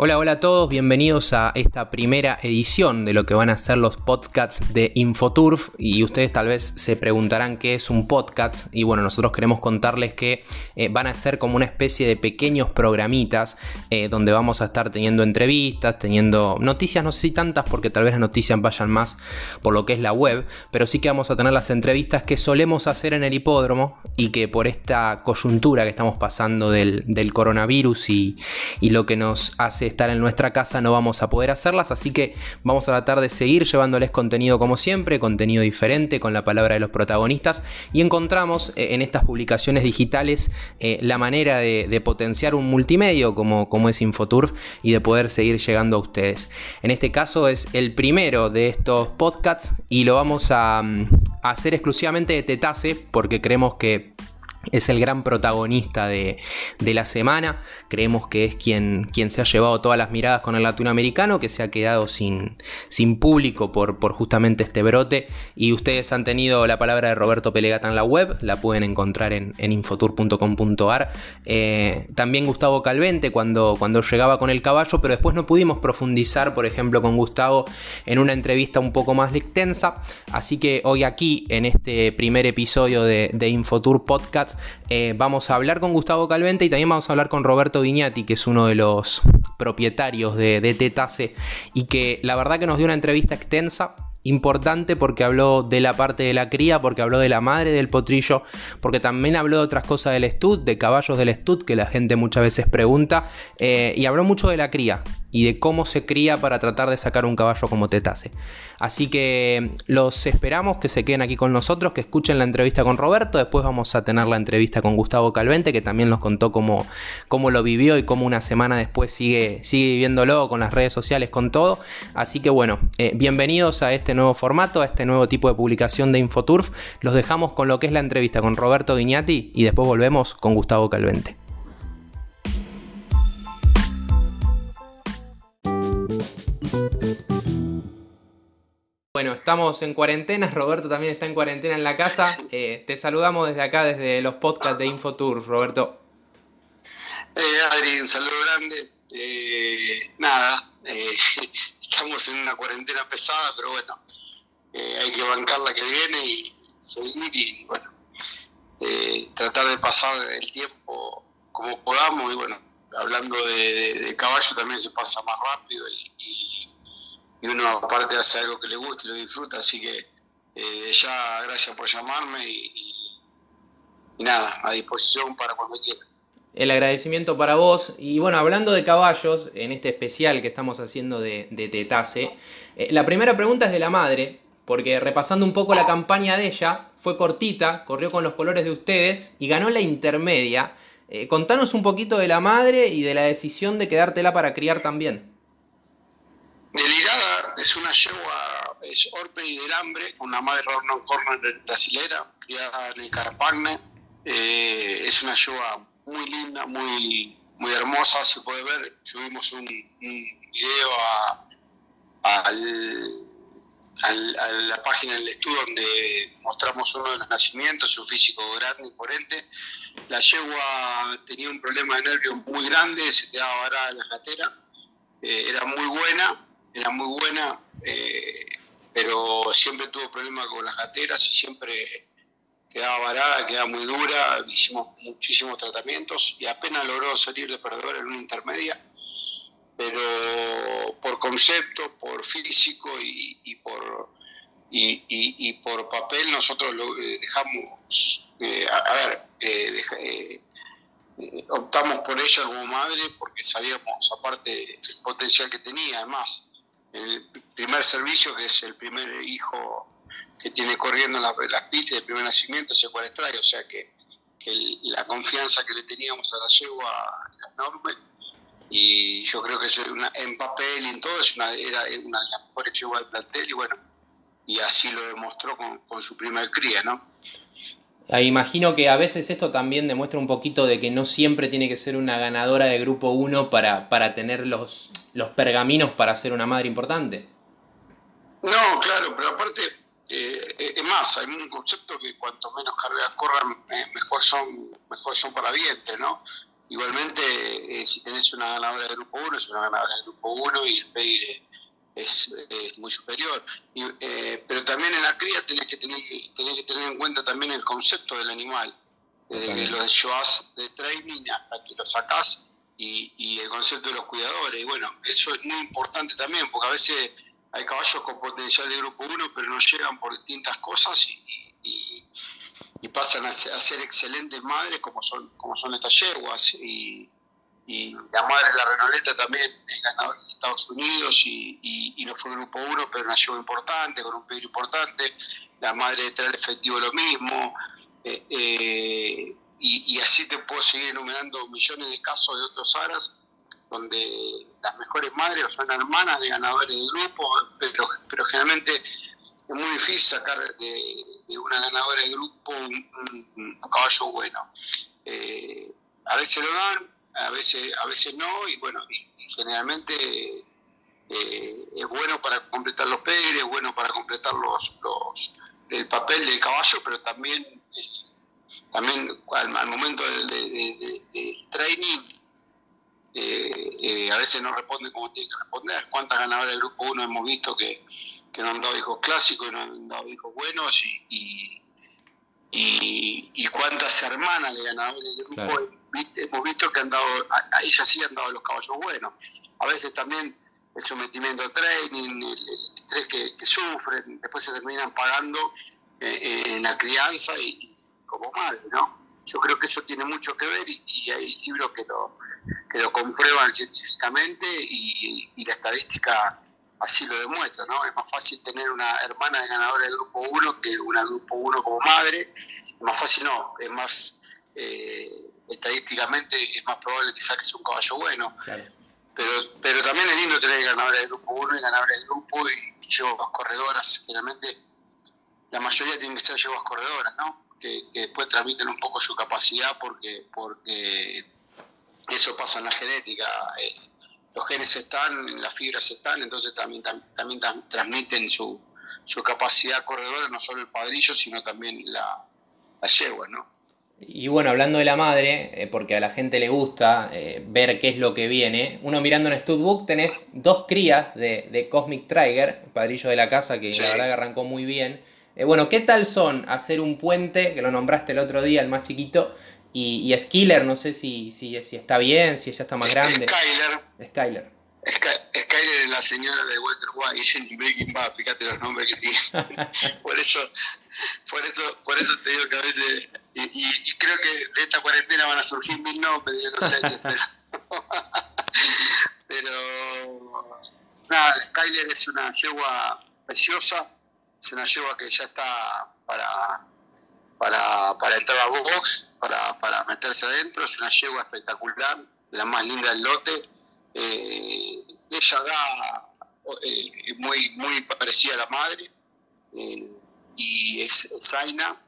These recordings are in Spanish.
Hola, hola a todos, bienvenidos a esta primera edición de lo que van a ser los podcasts de Infoturf. Y ustedes tal vez se preguntarán qué es un podcast. Y bueno, nosotros queremos contarles que eh, van a ser como una especie de pequeños programitas eh, donde vamos a estar teniendo entrevistas, teniendo noticias, no sé si tantas porque tal vez las noticias vayan más por lo que es la web, pero sí que vamos a tener las entrevistas que solemos hacer en el hipódromo y que por esta coyuntura que estamos pasando del, coronavirus y, y lo que nos hace estar en nuestra casa no vamos a poder hacerlas, así que vamos a tratar de seguir llevándoles contenido como siempre, contenido diferente con la palabra de los protagonistas y encontramos eh, en estas publicaciones digitales eh, la manera de, potenciar un multimedio como, como es Infoturf y de poder seguir llegando a ustedes. En este caso es el primero de estos podcasts y lo vamos a, mm, a hacer exclusivamente de Tetase porque creemos que es el gran protagonista de, la semana. Creemos que es quien, quien, se ha llevado todas las miradas con el latinoamericano, que se ha quedado sin, sin público por, por, justamente este brote. Y ustedes han tenido la palabra de Roberto Pelegata en la web, la pueden encontrar en, infotour.com.ar. Eh, también Gustavo Calvente cuando, cuando llegaba con el caballo, pero después no pudimos profundizar, por ejemplo, con Gustavo en una entrevista un poco más extensa. Así que hoy aquí, en este primer episodio de, de Infotour Podcast, eh, vamos a hablar con Gustavo Calvente y también vamos a hablar con Roberto Viñati, que es uno de los propietarios de, de Tetase y que la verdad que nos dio una entrevista extensa importante porque habló de la parte de la cría, porque habló de la madre del potrillo, porque también habló de otras cosas del stud, de caballos del stud, que la gente muchas veces pregunta, eh, y habló mucho de la cría, y de cómo se cría para tratar de sacar un caballo como Tetase. Así que los esperamos que se queden aquí con nosotros, que escuchen la entrevista con Roberto, después vamos a tener la entrevista con Gustavo Calvente, que también nos contó cómo, cómo lo vivió y cómo una semana después sigue, sigue viviéndolo con las redes sociales, con todo. Así que bueno, eh, bienvenidos a este nuevo formato, a este nuevo tipo de publicación de Infoturf. Los dejamos con lo que es la entrevista con Roberto Guiñati y después volvemos con Gustavo Calvente. Bueno, estamos en cuarentena, Roberto también está en cuarentena en la casa. Eh, te saludamos desde acá, desde los podcasts de Infotour, Roberto. Eh, Adri, un saludo grande. Eh, nada, eh, estamos en una cuarentena pesada, pero bueno, hay que bancar la que viene y seguir y bueno, tratar de pasar el tiempo como podamos y bueno, hablando de, caballo también se pasa más rápido y y uno aparte hace algo que le gusta y lo disfruta, así que eh, ya gracias por llamarme y, nada, a disposición para cuando quiera. El agradecimiento para vos. Y bueno, hablando de caballos, en este especial que estamos haciendo de, de Tetase, eh, la primera pregunta es de la madre, porque repasando un poco la campaña de ella, fue cortita, corrió con los colores de ustedes y ganó la intermedia. Eh, contanos un poquito de la madre y de la decisión de quedártela para criar también es una yegua, es Orpe del Hambre, una madre Ronald Corner brasilera, criada en el Carapagne. Eh, es una yegua muy linda, muy, muy hermosa, se puede ver. Subimos un, video a, la página del estudio donde mostramos uno de los nacimientos, un físico grande, imponente. La yegua tenía un problema de nervios muy grande, se quedaba varada en la gatera, eh, era muy buena era muy buena, eh, pero siempre tuvo problemas con las gateras y siempre quedaba varada, quedaba muy dura, hicimos muchísimos tratamientos y apenas logró salir de perdedor en una intermedia, pero por concepto, por físico y, por y, por papel nosotros lo eh, dejamos, eh, a, ver, optamos por ella como madre porque sabíamos aparte el potencial que tenía, además el primer servicio, que es el primer hijo que tiene corriendo las, pistas de primer nacimiento, es el o sea que, la confianza que le teníamos a la yegua era enorme y yo creo que es una, en papel y en todo es una, era una de las mejores yeguas del plantel y bueno, y así lo demostró con, con su primer cría, ¿no? Ah, imagino que a veces esto también demuestra un poquito de que no siempre tiene que ser una ganadora de grupo 1 para, para tener los, los pergaminos para ser una madre importante. No, claro, pero aparte, eh, es más, hay un concepto que cuanto menos carreras corran, eh, mejor, son, mejor son para vientre, ¿no? Igualmente, eh, si tenés una ganadora de grupo 1, es una ganadora de grupo 1 y el peire es, muy superior. Eh, pero también en la cría tenés que, tener, tenés que tener en cuenta también el concepto del animal. Desde que lo llevas de training hasta que lo sacás y, y el concepto de los cuidadores. Y bueno, eso es muy importante también, porque a veces hay caballos con potencial de grupo 1, pero no llegan por distintas cosas y, pasan a ser, excelentes madres como son, como son estas yeguas. Y, la madre de la Renoleta también es ganadora en Estados Unidos y, no fue grupo 1, pero una yegua importante, con un peso importante. La madre de Trail Efectivo lo mismo. Eh, eh, y, así te puedo seguir enumerando millones de casos de otros aras donde las mejores madres son hermanas de ganadores de grupo, pero, pero generalmente es muy difícil sacar de, una ganadora de grupo un, caballo bueno. Eh, a veces lo dan, a veces, a veces no, y bueno, generalmente eh, es bueno para completar los pérez, es bueno para completar los, los, el papel del caballo, pero también, eh, también al, momento del training eh, eh, a veces no responde como tiene que responder. ¿Cuántas ganadoras del grupo 1 hemos visto que, que, no han dado hijos clásicos y no han dado hijos buenos? Y, y, cuántas hermanas de ganadores del grupo hemos visto que han dado, a, ellas sí han dado los caballos buenos. A veces también el sometimiento a training, el, estrés que, sufren, después se terminan pagando eh, en la crianza y, como madre, ¿no? Yo creo que eso tiene mucho que ver y, hay libros que lo, que lo comprueban científicamente y, la estadística así lo demuestra, ¿no? Es más fácil tener una hermana de ganadora del grupo 1 que una grupo 1 como madre. Es más fácil no, es más, eh, estadísticamente es más probable que saques un caballo bueno. Pero, pero también es lindo tener ganadora del grupo 1 y ganadora del grupo y, y llevas corredoras. Generalmente la mayoría tienen que ser llevas corredoras, ¿no? que, después transmiten un poco su capacidad porque, porque eso pasa en la genética. Eh, los genes están, las fibras están, entonces también, también transmiten su, su capacidad corredora, no solo el padrillo, sino también la, la yegua, ¿no? Y bueno, hablando de la madre, eh, porque a la gente le gusta eh, ver qué es lo que viene, uno mirando en Studbook tenés dos crías de, de Cosmic Trigger, padrillo de la casa, que la verdad que arrancó muy bien. Eh, bueno, ¿qué tal son hacer un puente, que lo nombraste el otro día, el más chiquito, y, y Skiller, no sé si, si, si, está bien, si ella está más grande. Skyler. Skyler. Skyler es la señora de Walter White en Breaking Bad, fíjate los nombres que tiene. por eso, por eso, por eso te digo que a veces, y, creo que de esta cuarentena van a surgir mil nombres de los años, pero, pero nada, Skyler es una yegua preciosa, es una yegua que ya está para, para, entrar a box, para, para, meterse adentro, es una yegua espectacular, la más linda del lote. Eh, ella da eh, muy, muy parecida a la madre eh, y es Zaina,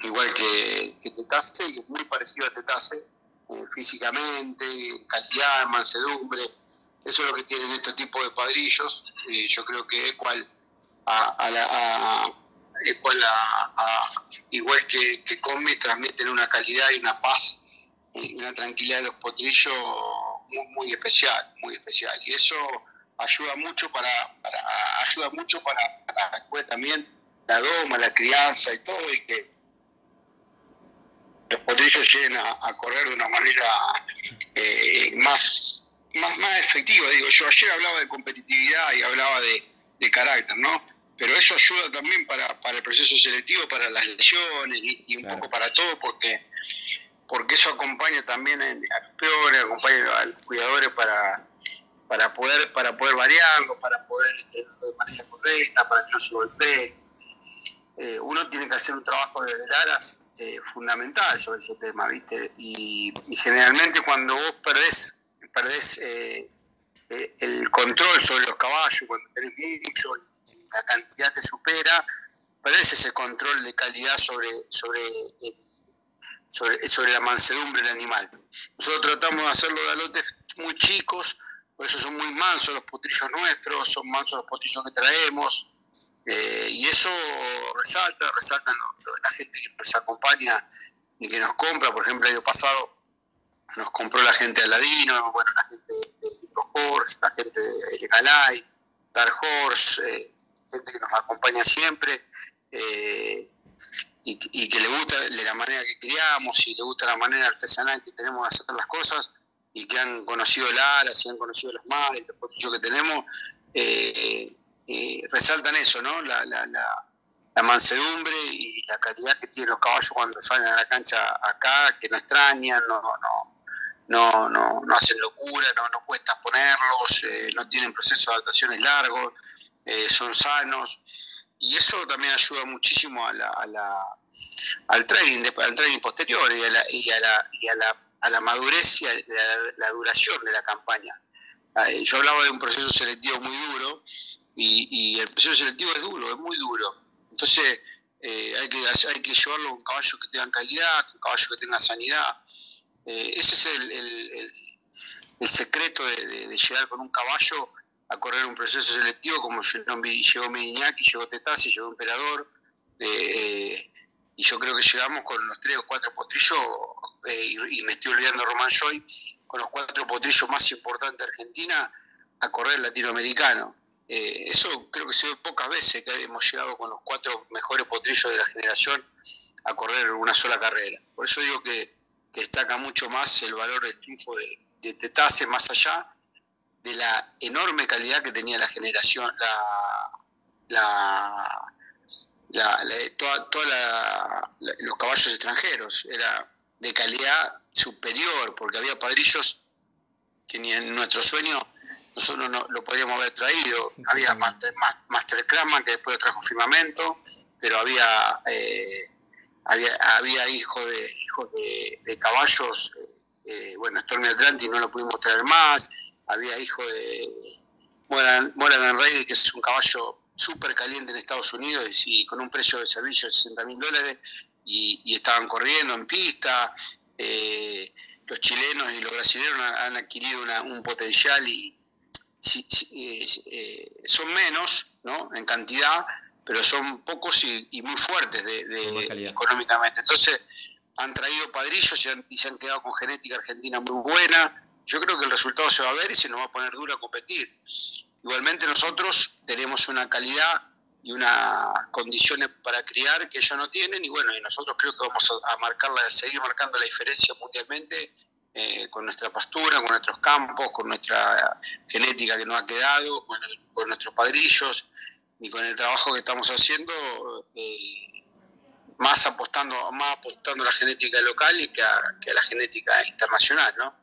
igual que, Tetase, y es muy parecido a Tetase físicamente, calidad, mansedumbre. Eso es lo que tienen este tipo de padrillos. yo creo que cual a, la, igual, igual que, que Combi transmiten una calidad y una paz y una tranquilidad de los potrillos muy, especial, muy especial. Y eso ayuda mucho para, ayuda mucho para, después también la doma, la crianza y todo, y que los potrillos lleguen a, correr de una manera eh, más, más, más efectiva. Digo, yo ayer hablaba de competitividad y hablaba de, de carácter, ¿no? Pero eso ayuda también para, el proceso selectivo, para las lesiones y, un poco para todo, porque porque eso acompaña también a los peores, acompaña a los cuidadores para, para poder para poder variarlo, para poder entrenar de manera correcta, para que no se golpee. Eh, uno tiene que hacer un trabajo de aras eh, fundamental sobre ese tema, ¿viste? Y, generalmente cuando vos perdés, perdés eh, eh, el control sobre los caballos, cuando tenés mucho y, la cantidad te supera, perdés ese control de calidad sobre, sobre, sobre, la mansedumbre del animal. Nosotros tratamos de hacerlo de lotes muy chicos, por eso son muy mansos los potrillos nuestros, son mansos los potrillos que traemos, eh, y eso resalta, resalta la gente que nos acompaña y que nos compra, por ejemplo, el año pasado nos compró la gente de Aladino, bueno, la gente de Horse, la gente de Galay, Dark Horse, eh, gente que nos acompaña siempre eh, y, que le gusta la manera que criamos y le gusta la manera artesanal que tenemos de hacer las cosas y que han conocido el alas y han conocido los mares, los potrillos que tenemos, eh, resaltan eso, ¿no? La, la, la, mansedumbre y la calidad que tienen los caballos cuando salen a la cancha acá, que no extrañan, no, no, no, no, no hacen locura, no, no cuesta ponerlos, eh, no tienen procesos de adaptaciones largos, eh, son sanos. Y eso también ayuda muchísimo a la, al, trading, al trading posterior y a la, y a la, y a la, a la madurez y a la, duración de la campaña. Eh, yo hablaba de un proceso selectivo muy duro y, y, el proceso selectivo es duro, es muy duro. Entonces hay, que, hay que llevarlo con caballos que tengan calidad, con caballos que tengan sanidad. Eh, ese es el, el, secreto de, llegar con un caballo a correr un proceso selectivo como llegó Mediñaki, llegó Tetasi, llegó Emperador. Eh, y yo creo que llegamos con los tres o cuatro potrillos, eh, y, me estoy olvidando Román Joy, con los cuatro potrillos más importantes de Argentina a correr latinoamericano. eso creo que se ve pocas veces que hemos llegado con los cuatro mejores potrillos de la generación a correr una sola carrera. Por eso digo que destaca mucho más el valor del triunfo de, de Tetase, más allá de la enorme calidad que tenía la generación, la, la, toda, los caballos extranjeros. Era de calidad superior, porque había padrillos que ni en nuestro sueño nosotros no lo podríamos haber traído. Había Master, Master que después lo trajo Firmamento, pero había eh, había, había hijos de, hijos de, caballos, eh, eh, bueno, Stormy Atlantic no lo pudimos traer más, había hijo de Moran, Rey, que es un caballo súper caliente en Estados Unidos y, con un precio de servicio de 60 mil dólares y, estaban corriendo en pista. Eh, los chilenos y los brasileños han, adquirido un potencial y son menos ¿no? en cantidad, pero son pocos y, muy fuertes de, económicamente. Entonces, han traído padrillos y, se han quedado con genética argentina muy buena. Yo creo que el resultado se va a ver y se nos va a poner duro a competir. Igualmente nosotros tenemos una calidad y unas condiciones para criar que ellos no tienen y bueno, y nosotros creo que vamos a, marcarla, a seguir marcando la diferencia mundialmente eh, con nuestra pastura, con nuestros campos, con nuestra genética que nos ha quedado, con, con nuestros padrillos y con el trabajo que estamos haciendo, eh, más apostando más apostando a la genética local y que a, la genética internacional, ¿no?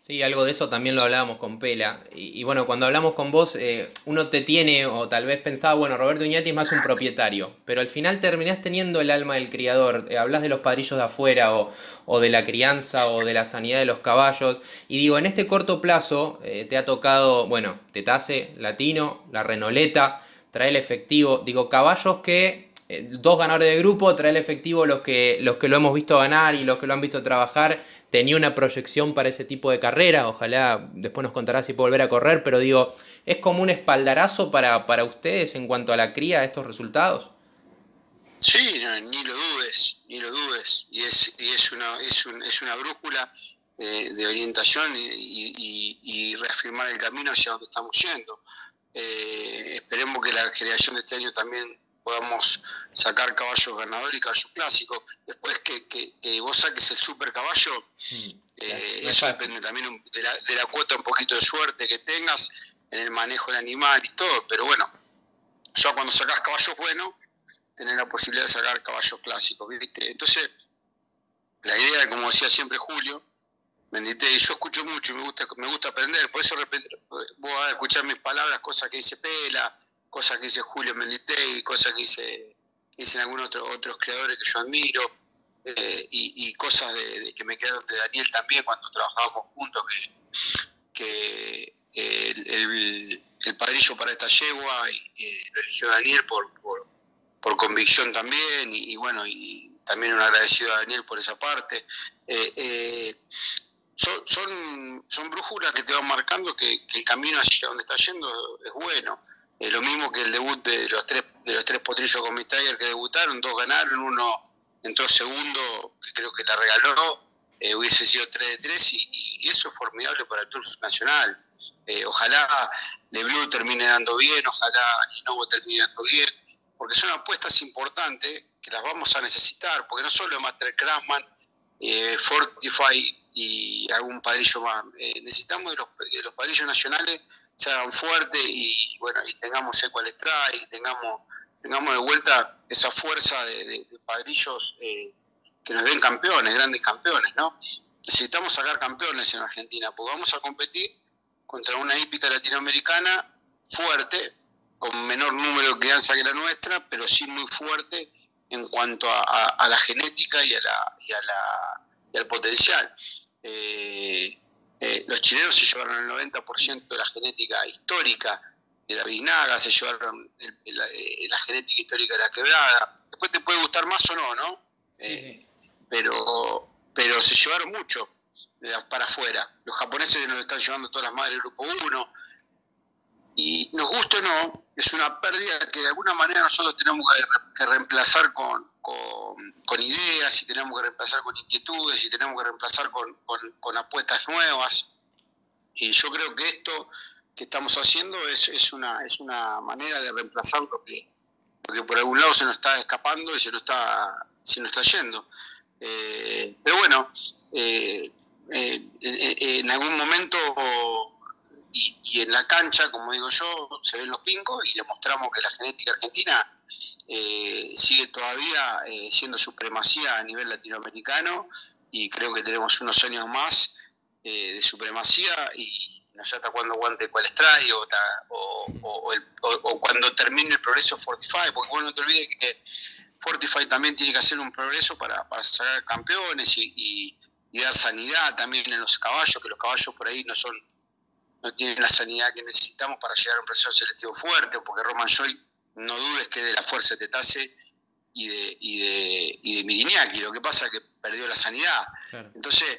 Sí, algo de eso también lo hablábamos con Pela. Y, bueno, cuando hablamos con vos, eh, uno te tiene, o tal vez pensaba, bueno, Roberto Iñati es más un propietario, pero al final terminás teniendo el alma del criador. Eh, hablas de los padrillos de afuera, o, o, de la crianza, o de la sanidad de los caballos. Y digo, en este corto plazo te ha tocado, bueno, Tetase, Latino, la Renoleta trae el efectivo. Digo, caballos que eh, dos ganadores de grupo, trae el efectivo los que, los que lo hemos visto ganar y los que lo han visto trabajar. Tenía una proyección para ese tipo de carrera. Ojalá después nos contará si puede volver a correr, pero digo, ¿es como un espaldarazo para, para ustedes en cuanto a la cría de estos resultados? Sí, ni lo dudes, ni lo dudes. Y es, y es, una, es, un, es una brújula eh, de orientación y, y, y, reafirmar el camino hacia donde estamos yendo. Eh, esperemos que la generación de este año también podamos sacar caballos ganadores y caballos clásicos. Después que, que, vos saques el super caballo, eh, eso depende también de la, de la, cuota, un poquito de suerte que tengas en el manejo del animal y todo. Pero bueno, ya cuando sacas caballos buenos, tenés la posibilidad de sacar caballos clásicos, ¿viste? Entonces, la idea, como decía siempre Julio, Bendite, y yo escucho mucho y me gusta, me gusta aprender, por eso voy a escuchar mis palabras, cosas que dice Pela, cosas que dice Julio Mendite, cosas que, dice, que dicen algunos otros otros creadores que yo admiro, eh, y, cosas de, que me quedaron de Daniel también cuando trabajábamos juntos, que, el, padrillo para esta yegua y, lo eligió Daniel por, por, convicción también, y, bueno, y también un agradecido a Daniel por esa parte. Eh, eh, son, son, brújulas que te van marcando que, el camino hacia donde está yendo es bueno. es lo mismo que el debut de los tres, de los tres potrillos con mi Tiger que debutaron, dos ganaron, uno entró segundo, que creo que la regaló, eh, hubiese sido 3 de 3 y, eso es formidable para el Tour Nacional. Eh, ojalá Leblu termine dando bien, ojalá Linovo termine dando bien, porque son apuestas importantes que las vamos a necesitar, porque no solo Master Craftsman, eh, Fortify y algún padrillo más, necesitamos que los, padrillos nacionales se hagan fuertes y bueno y tengamos Equal Strike, y tengamos, tengamos de vuelta esa fuerza de, padrillos que nos den campeones, grandes campeones, ¿no? Necesitamos sacar campeones en Argentina, porque vamos a competir contra una hípica latinoamericana fuerte, con menor número de crianza que la nuestra, pero sí muy fuerte en cuanto a, la genética y, a la, y, a la, y al potencial. Eh, eh, los chilenos se llevaron el 90% de la genética histórica de la vinaga, se llevaron eh, la, genética histórica de la quebrada. Después te puede gustar más o no, ¿no? pero, pero se llevaron mucho para afuera. Los japoneses nos están llevando todas las madres del grupo 1. Y nos gusta o no, es una pérdida que de alguna manera nosotros tenemos que, reemplazar con, con, ideas, y tenemos que reemplazar con inquietudes, y tenemos que reemplazar con, apuestas nuevas. Y yo creo que esto que estamos haciendo es, es, una, es una manera de reemplazar lo que, lo por algún lado se nos está escapando y se nos está, se nos está yendo. Eh, pero bueno, eh, eh, en algún momento y, en la cancha, como digo yo, se ven los pincos y demostramos que la genética argentina sigue todavía siendo supremacía a nivel latinoamericano y creo que tenemos unos años más de supremacía y no sé hasta cuándo aguante cuál strike o, o, cuando termine el progreso Fortify, porque bueno, no te olvides que Fortify también tiene que hacer un progreso para, para sacar campeones y, dar sanidad también en los caballos, que los caballos por ahí no son no tienen la sanidad que necesitamos para llegar a un proceso selectivo fuerte, porque Roman Joy no dudes que de la fuerza de Tetase y de, y de, y de Miriñaki, lo que pasa es que perdió la sanidad. Entonces,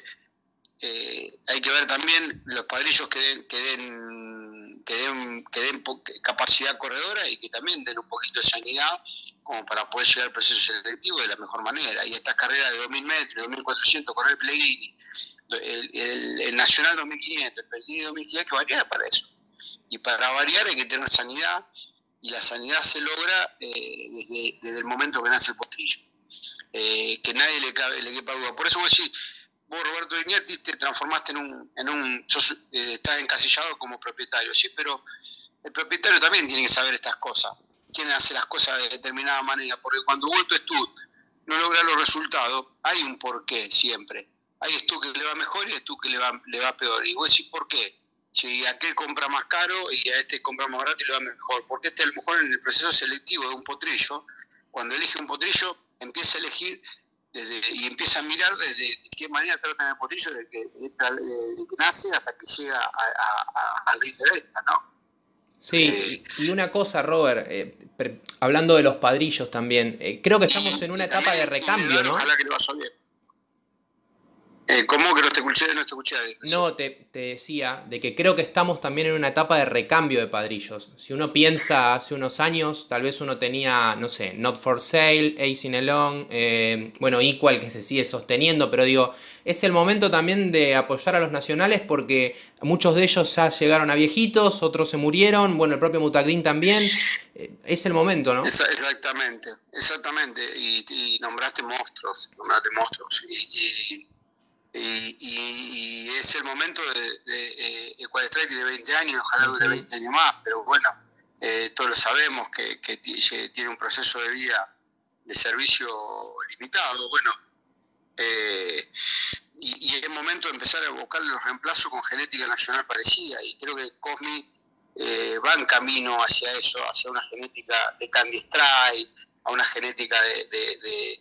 eh, hay que ver también los padrillos que den, que den, que den, que den capacidad corredora y que también den un poquito de sanidad como para poder llegar al proceso selectivo de la mejor manera. Y estas carreras de 2.000 metros, 2.400, correr Pellegrini, el, el, Nacional 2.500, el Pellegrini 2.000, hay que variar para eso. Y para variar hay que tener sanidad, y la sanidad se logra eh, desde, el momento que nace el potrillo. Eh, que nadie le, cabe, le quepa duda. Por eso voy a decir, vos Roberto Vignetti te transformaste en un, en un eh, estás encasillado como propietario, sí, pero el propietario también tiene que saber estas cosas quién hace las cosas de determinada manera, porque cuando Walter Stud no logra los resultados, hay un porqué siempre. Hay Stud que le va mejor y Stud que le va, le va peor. Y vos decís, ¿por qué? Si aquel compra más caro y a este compra más barato y le va mejor. Porque este a lo mejor en el proceso selectivo de un potrillo, cuando elige un potrillo, empieza a elegir desde, y empieza a mirar desde qué manera tratan el potrillo desde que, nace hasta que llega al ring de venta, ¿no? Sí, eh, y una cosa, Robert, eh, hablando de los padrillos también, eh, creo que estamos en una etapa de recambio, ¿no? Ojalá que vaya bien. Eh, ¿Cómo que no te escuché? No te escuché. No, te, decía de que creo que estamos también en una etapa de recambio de padrillos. Si uno piensa hace unos años, tal vez uno tenía, no sé, Not for Sale, Ace in Along, eh, bueno, Equal que se sigue sosteniendo, pero digo, es el momento también de apoyar a los nacionales porque muchos de ellos ya llegaron a viejitos, otros se murieron, bueno, el propio Mutagdin también. Eh, es el momento, ¿no? Exactamente, exactamente. Y, nombraste monstruos, nombraste monstruos. y y, es el momento de, de eh, tiene 20 años, ojalá dure 20 años más, pero bueno, eh, todos lo sabemos que, tiene un proceso de vida de servicio limitado, bueno, eh, y, es el momento de empezar a buscar los reemplazos con genética nacional parecida, y creo que Cosmi eh, va en camino hacia eso, hacia una genética de Candy Strike, a una genética de de,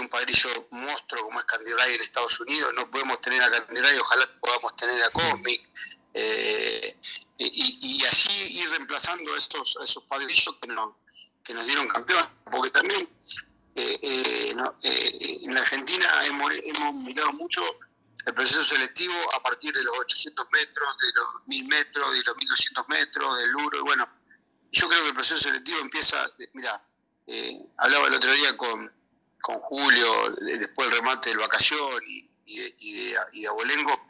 un padrillo monstruo como es Candy Ray en Estados Unidos. No podemos tener a Candy Ray, ojalá podamos tener a Cosmic. Eh, y, así ir reemplazando esos, esos padrillos que, no, que nos dieron campeón. Porque también eh, eh, en Argentina hemos, hemos mirado mucho el proceso selectivo a partir de los 800 metros, de los 1000 metros, de los 1200 metros, del Uro. Y bueno, yo creo que el proceso selectivo empieza, mira, hablaba el otro día con, con Julio, después del remate del vacación y, y de, abolengo,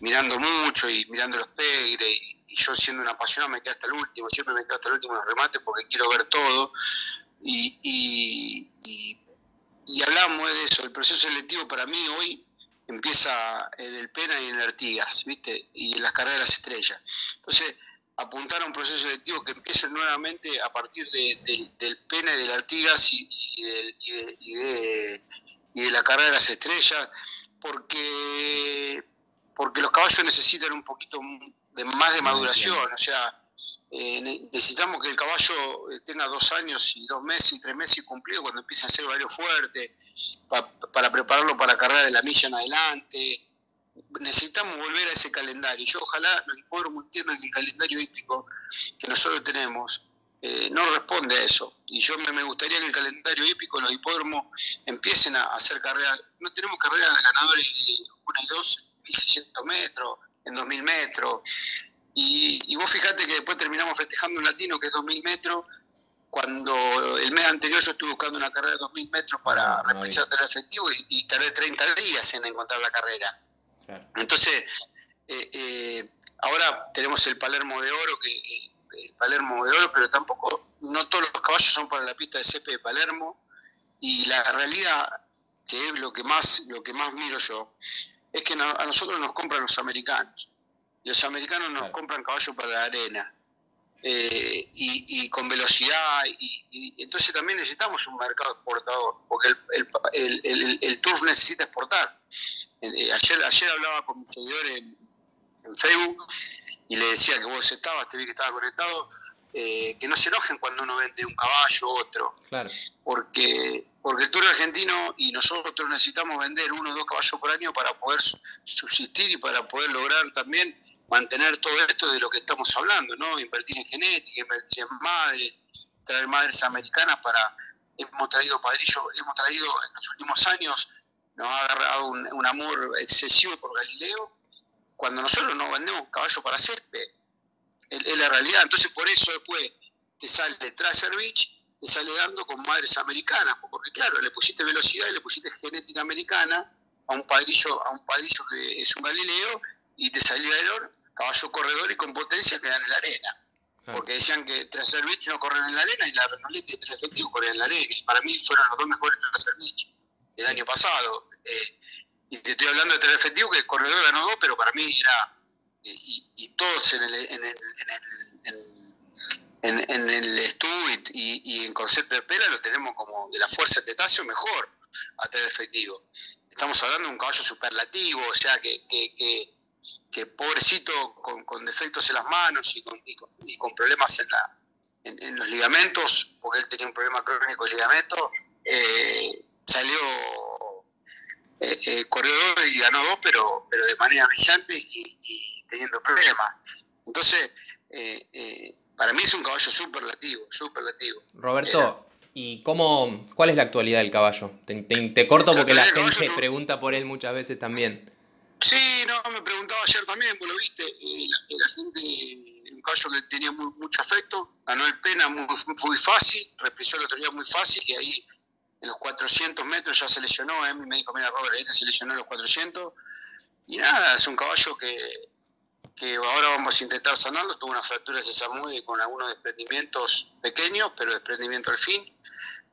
mirando mucho y mirando los pegres, y, yo siendo un apasionado me quedo hasta el último, siempre me quedo hasta el último en los remates porque quiero ver todo, y, y, y hablamos de eso, el proceso selectivo para mí hoy empieza en el Pena y en el Artigas, ¿viste? Y en las carreras estrellas. Entonces, apuntar a un proceso selectivo que empiece nuevamente a partir del Pena y del Artigas y, de, la carrera de las estrellas, porque, porque los caballos necesitan un poquito de más de maduración, o sea, eh, necesitamos que el caballo eh, tenga dos años y dos meses y tres meses y cumplido cuando empiece a ser varios fuerte, para prepararlo para carrera de la milla en adelante. Necesitamos volver a ese calendario. Yo ojalá los hipódromos entiendan que el calendario hípico que nosotros tenemos eh, no responde a eso. Y yo me, gustaría que el calendario hípico, los hipódromos, empiecen a, hacer carreras. No tenemos carreras de ganadores de 1 y 2, 1600 metros, en 2000 metros. Y, vos fijate que después terminamos festejando un latino que es 2000 metros, cuando el mes anterior yo estuve buscando una carrera de 2000 metros para ah, representar el efectivo y, tardé 30 días en encontrar la carrera. Entonces, eh, eh, ahora tenemos el Palermo de Oro, que eh, el Palermo de Oro, pero tampoco, no todos los caballos son para la pista de CP de Palermo. Y la realidad, que es lo que más, lo que más miro yo, es que a nosotros nos compran los americanos los americanos nos compran caballos para la arena. Eh, y, con velocidad, y, entonces también necesitamos un mercado exportador, porque el, el, el, Turf necesita exportar. Eh, ayer, ayer hablaba con mi seguidor en, Facebook y le decía que vos estabas, te vi que estaba conectado, eh, que no se enojen cuando uno vende un caballo u otro. Claro. Porque, porque el Tour argentino y nosotros necesitamos vender uno o dos caballos por año para poder subsistir y para poder lograr también mantener todo esto de lo que estamos hablando, ¿no? Invertir en genética, invertir en madres, traer madres americanas para... Hemos traído padrillos, hemos traído en los últimos años, nos ha agarrado un, amor excesivo por Galileo, cuando nosotros no vendemos caballo para césped. Es la realidad. Entonces, por eso después te sale Tracer Beach, te sale dando con madres americanas, porque claro, le pusiste velocidad y le pusiste genética americana a un padrillo, a un padrillo que es un Galileo, y te salió el caballo corredor y con potencia quedan en la arena. Porque decían que Tracer Beach no corren en la arena y la Renault y Tres Efectivo corren en la arena. Y para mí fueron los dos mejores Tracer Beach del año pasado. Eh, y te estoy hablando de Tres Efectivo, que el corredor ganó dos, pero para mí era. Eh, y, todos en el, en el, en el, estudio y, en concepto de pela lo tenemos como de la fuerza de Tetacio mejor a Tres Efectivo. Estamos hablando de un caballo superlativo, o sea que, que, que pobrecito con, defectos en las manos y con, y con, problemas en, la, en, los ligamentos, porque él tenía un problema crónico de ligamento, eh, salió eh, eh, corredor y ganó dos, pero, pero de manera brillante y, teniendo problemas. Entonces, para mí es un caballo superlativo, superlativo. Roberto, ¿y cómo, cuál es la actualidad del caballo? Te, corto porque la, gente pregunta por él muchas veces también. Sí, no, me preguntaba ayer también, vos lo viste, eh, la, gente, un caballo que tenía mucho afecto, ganó el pena muy, muy fácil, represó la autoridad muy fácil y ahí en los 400 metros ya se lesionó, eh, me dijo, mira Robert, este se lesionó en los 400 y nada, es un caballo que, que ahora vamos a intentar sanarlo, tuvo una fractura de sesamoide con algunos desprendimientos pequeños, pero desprendimiento al fin.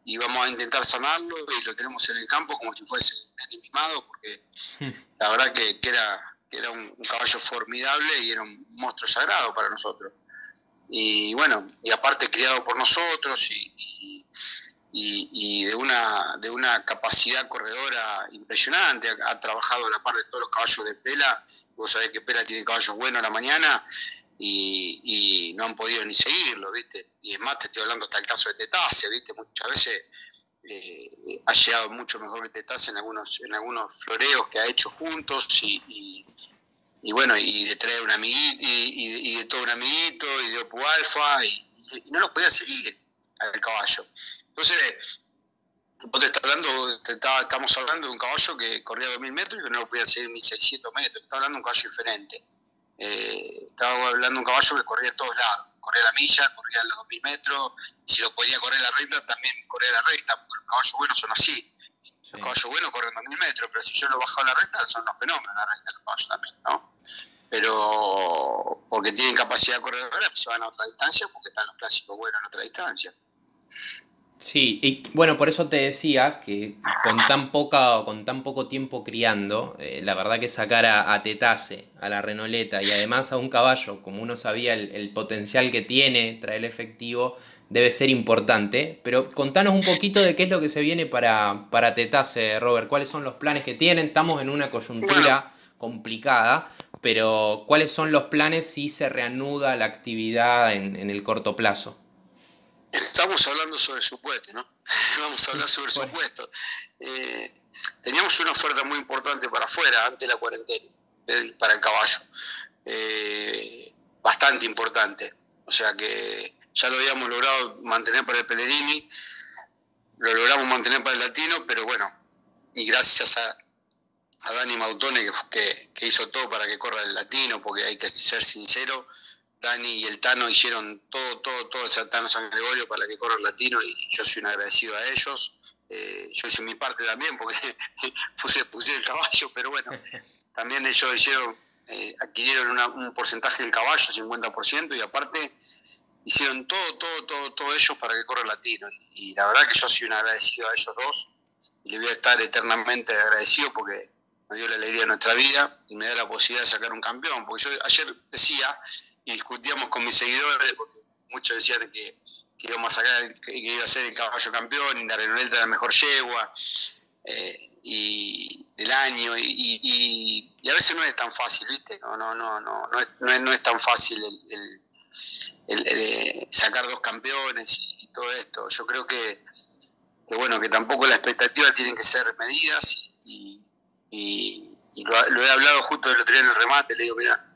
Y vamos a intentar sanarlo y lo tenemos en el campo como si fuese mimado porque la verdad que, era, era un, caballo formidable y era un monstruo sagrado para nosotros. Y bueno, y aparte criado por nosotros y, y, de, una, de una capacidad corredora impresionante, ha, trabajado a la par de todos los caballos de Pela, vos sabés que Pela tiene caballos buenos a la mañana y, no han podido ni seguirlo, ¿viste? Y es más, te estoy hablando hasta el caso de Tetase, ¿viste? Muchas veces eh, ha llegado mucho mejor que Tetase en algunos, en algunos floreos que ha hecho juntos y, y, bueno, y de traer un amiguito, y, de todo un amiguito, y de Opu Alfa, y, no lo podía seguir al caballo. Entonces, vos te estás hablando, te estamos hablando de un caballo que corría 2.000 metros y que no lo podía seguir 1.600 metros, está hablando de un caballo diferente. Eh, estaba hablando de un caballo que corría en todos lados, corría la milla, corría los 2000 metros, si lo podía correr la recta, también corría la recta, porque los caballos buenos son así. Los caballos buenos corren 2.000 metros, pero si yo lo bajo a la recta, son unos fenómenos la recta los caballos también, ¿no? Pero porque tienen capacidad corredora, pues se van a otra distancia porque están los clásicos buenos en otra distancia. Sí, y bueno, por eso te decía que con tan poca con tan poco tiempo criando, eh, la verdad que sacar a, Tetase, a la Renoleta y además a un caballo, como uno sabía el, potencial que tiene, traer el efectivo, debe ser importante. Pero contanos un poquito de qué es lo que se viene para, para Tetase, Robert. ¿Cuáles son los planes que tienen? Estamos en una coyuntura complicada, pero ¿cuáles son los planes si se reanuda la actividad en el corto plazo? Estamos hablando sobre supuesto, ¿no? Vamos a hablar sobre supuesto. Eh, teníamos una oferta muy importante para afuera, antes de la cuarentena, para el caballo. Eh, bastante importante. O sea que ya lo habíamos logrado mantener para el Pellerini, lo logramos mantener para el Latino, pero bueno, y gracias a, Dani Mautone que, que, hizo todo para que corra el Latino, porque hay que ser sincero, Dani y el Tano hicieron todo, todo, todo el Tano San Gregorio para que corra el latino y yo soy un agradecido a ellos. Eh, yo hice mi parte también porque puse, puse el caballo, pero bueno, también ellos hicieron, eh, adquirieron un porcentaje del caballo, 50%, y aparte hicieron todo, todo, todo, todo ellos para que corra el latino. Y, la verdad que yo soy un agradecido a ellos dos y le voy a estar eternamente agradecido porque me dio la alegría de nuestra vida y me da la posibilidad de sacar un campeón. Porque yo ayer decía y discutíamos con mis seguidores, porque muchos decían que, que íbamos a sacar, que, iba a ser el caballo campeón y la Renoleta la mejor yegua eh, y del año y, y, a veces no es tan fácil, ¿viste? No, no, no, no, no, es, no, es, tan fácil el, el, eh, sacar dos campeones y, todo esto. Yo creo que, que, bueno, que tampoco las expectativas tienen que ser medidas y, y lo, lo, he hablado justo el otro día en el remate, le digo, mira,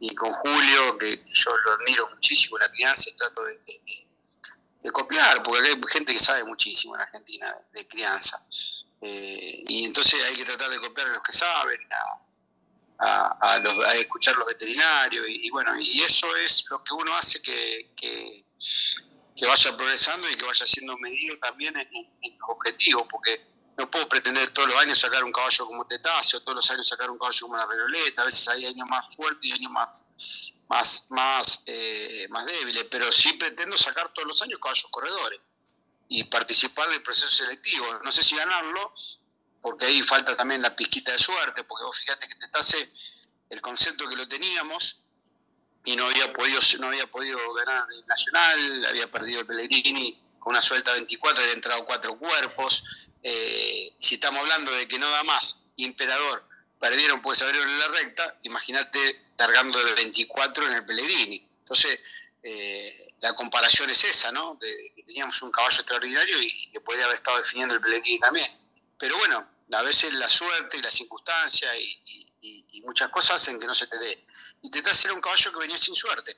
y con Julio, que yo lo admiro muchísimo, la crianza, trato de, copiar, porque hay gente que sabe muchísimo en Argentina de, crianza. Eh, y entonces hay que tratar de copiar a los que saben, a, a, los, a escuchar los veterinarios, y, bueno, y eso es lo que uno hace que, que, vaya progresando y que vaya siendo medido también en, en los objetivos, porque no puedo pretender todos los años sacar un caballo como Tetacio, todos los años sacar un caballo como la Renoleta, a veces hay años más fuertes y años más, más, más, eh, más débiles, pero sí pretendo sacar todos los años caballos corredores y participar del proceso selectivo. No sé si ganarlo, porque ahí falta también la pizquita de suerte, porque vos fíjate que Tetase, el concepto que lo teníamos, y no había podido, no había podido ganar el Nacional, había perdido el Pellegrini con una suelta 24, había entrado cuatro cuerpos, eh, si estamos hablando de que no da más, Imperador, perdieron pues abrieron en la recta, imagínate cargando de 24 en el Pellegrini. Entonces, eh, la comparación es esa, ¿no? que teníamos un caballo extraordinario y que podría haber estado definiendo el Pellegrini también. Pero bueno, a veces la suerte y la circunstancia y, muchas cosas hacen que no se te dé. Y te era un caballo que venía sin suerte.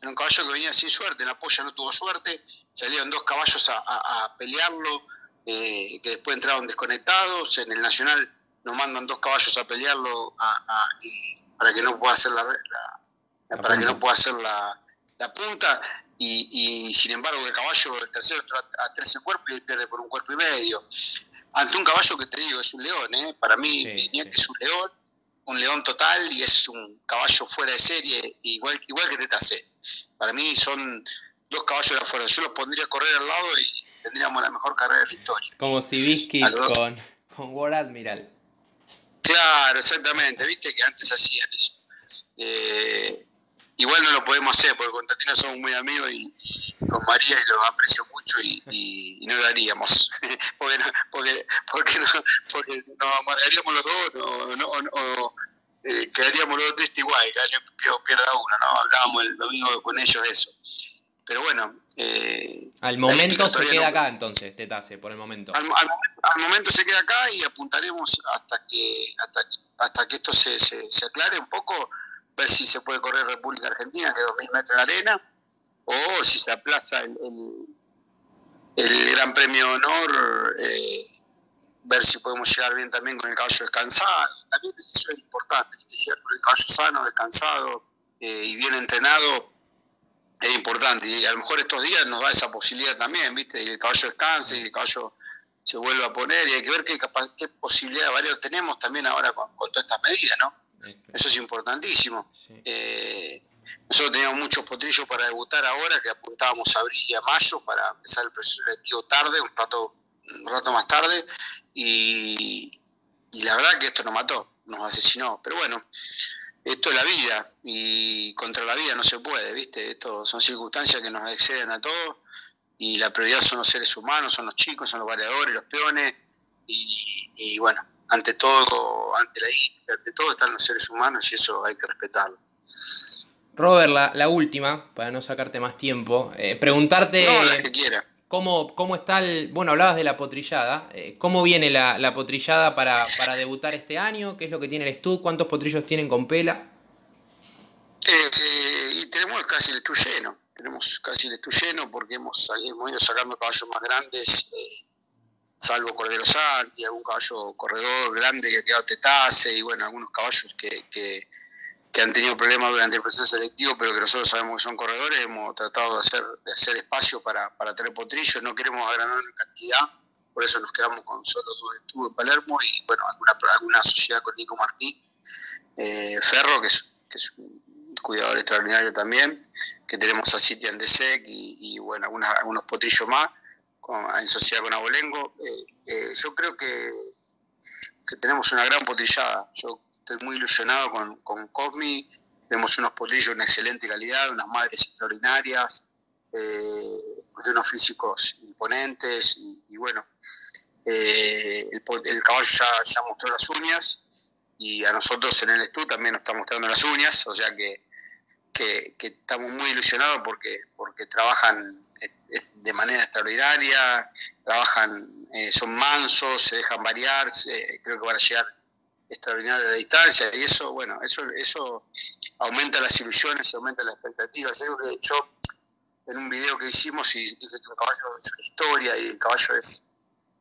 Era un caballo que venía sin suerte, en la polla no tuvo suerte, salieron dos caballos a pelearlo, eh, que después entraron desconectados. En el Nacional nos mandan dos caballos a pelearlo para que no pueda hacer la, para que no pueda hacer la, punta. Y, sin embargo el caballo, el tercero a 13 cuerpos y pierde por un cuerpo y medio. Ante un caballo que te digo es un león, ¿eh? para mí que es un león, un león total y es un caballo fuera de serie, igual, igual que Tetase. Para mí son dos caballos de afuera. Yo los pondría a correr al lado y tendríamos la mejor carrera de la historia. Como Sibisky con, con War Admiral. Claro, exactamente, viste que antes hacían eso. Eh, igual no lo podemos hacer, porque con Tatina somos muy amigos y, con María y lo aprecio mucho y, no lo haríamos. porque, no, porque, porque, no, porque nos amargaríamos los dos no, o eh, quedaríamos los dos tristes igual, pierda uno, ¿no? Hablábamos el domingo con ellos de eso. Pero bueno. Eh, al momento se queda acá entonces, Tetase, por el momento. Al, momento se queda acá y apuntaremos hasta que hasta, hasta que esto se, se, aclare un poco, ver si se puede correr República Argentina, que es 2.000 metros en arena, o si se aplaza el, el, Gran Premio de Honor, eh, ver si podemos llegar bien también con el caballo descansado. También eso es importante, con el caballo sano, descansado eh, y bien entrenado es importante y a lo mejor estos días nos da esa posibilidad también, ¿viste? Y el caballo descanse y el caballo se vuelva a poner y hay que ver qué, qué posibilidad de valor tenemos también ahora con, todas estas medidas, ¿no? Eso es importantísimo. Eh, nosotros teníamos muchos potrillos para debutar ahora, que apuntábamos a abril y a mayo para empezar el proceso selectivo tarde, un rato, un rato más tarde, y, y la verdad que esto nos mató, nos asesinó. Pero bueno, esto es la vida y contra la vida no se puede, ¿viste? Esto son circunstancias que nos exceden a todos y la prioridad son los seres humanos, son los chicos, son los variadores, los peones y, bueno, ante todo, ante, la, ante todo están los seres humanos y eso hay que respetarlo. Robert, la, última, para no sacarte más tiempo, eh, preguntarte... que quiera. ¿Cómo, ¿Cómo, está el. Bueno, hablabas de la potrillada. Eh, ¿Cómo viene la, potrillada para, debutar este año? ¿Qué es lo que tiene el Stud? ¿Cuántos potrillos tienen con pela? Eh, y tenemos casi el Stud lleno. Tenemos casi el Stud lleno porque hemos, ido sacando caballos más grandes, eh, salvo Cordero Santi, algún caballo corredor grande que ha quedado tetase y bueno, algunos caballos que, que han tenido problemas durante el proceso selectivo, pero que nosotros sabemos que son corredores, hemos tratado de hacer, de hacer espacio para, para tener potrillos, no queremos agrandar en cantidad, por eso nos quedamos con solo dos estudios en Palermo y bueno, alguna, alguna sociedad con Nico Martín eh, Ferro, que es, que es, un cuidador extraordinario también, que tenemos a City Andesec y, y bueno, algunos potrillos más en sociedad con Abolengo. Eh, eh, yo creo que, que tenemos una gran potrillada. Yo estoy muy ilusionado con, con Cosmi, tenemos unos polillos de excelente calidad, unas madres extraordinarias, eh, de unos físicos imponentes y, bueno, eh, el, caballo ya, mostró las uñas y a nosotros en el estudio también nos está mostrando las uñas, o sea que, que, estamos muy ilusionados porque, porque trabajan eh, de manera extraordinaria, trabajan, son mansos, se dejan variar, creo que van a llegar extraordinaria la distancia y eso, bueno, eso, eso aumenta las ilusiones aumenta las expectativas. Yo yo en un video que hicimos y dije que un caballo es una historia y el caballo es,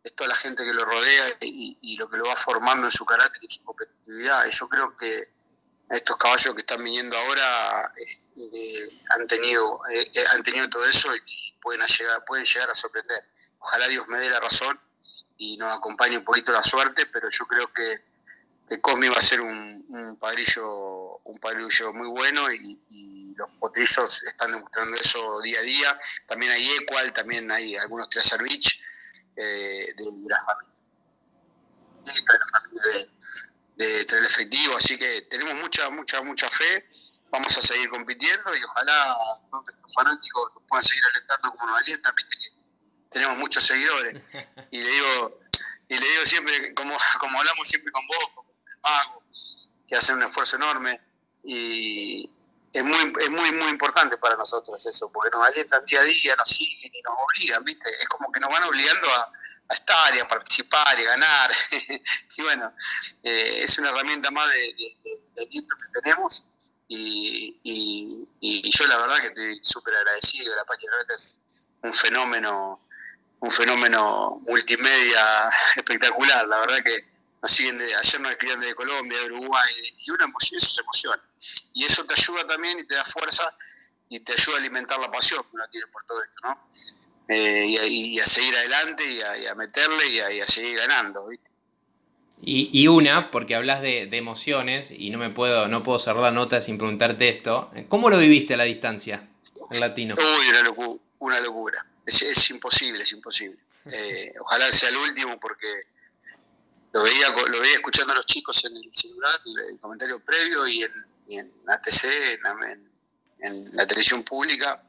es toda la gente que lo rodea y, lo que lo va formando en su carácter y su competitividad. Y yo creo que estos caballos que están viniendo ahora eh, eh, han tenido eh, han tenido todo eso y pueden llegar pueden llegar a sorprender. Ojalá Dios me dé la razón y nos acompañe un poquito la suerte, pero yo creo que que Cosmi va a ser un, un, padrillo un padrillo muy bueno y, los potrillos están demostrando eso día a día. También hay Equal, también hay algunos Treasure eh, de la familia. De la familia de, de Efectivo, así que tenemos mucha, mucha, mucha fe. Vamos a seguir compitiendo y ojalá nuestros fanáticos nos puedan seguir alentando como nos alientan, viste que tenemos muchos seguidores. Y le digo, y le digo siempre, como, como hablamos siempre con vos, que hacen un esfuerzo enorme y es muy, es muy, muy importante para nosotros eso, porque nos alientan día a día, nos siguen y nos obligan, ¿viste? Es como que nos van obligando a, estar y a participar y a ganar. y bueno, eh, es una herramienta más de, de, aliento que tenemos y, y, yo la verdad que estoy súper agradecido, la página web es un fenómeno un fenómeno multimedia espectacular, la verdad que siguen de, ayer nos escribían de Colombia, de Uruguay, y una emoción, eso se emociona. Y eso te ayuda también y te da fuerza y te ayuda a alimentar la pasión que uno tiene por todo esto, ¿no? Eh, y, a, seguir adelante y a, meterle y a, seguir ganando, ¿viste? Y, una, porque hablas de, emociones y no me puedo, no puedo cerrar la nota sin preguntarte esto. ¿Cómo lo viviste a la distancia en latino? Uy, una, locura. Una locura. Es, imposible, es imposible. Eh, ojalá sea el último porque lo veía, lo veía escuchando a los chicos en el celular, el, comentario previo y en, ATC, en, la televisión pública,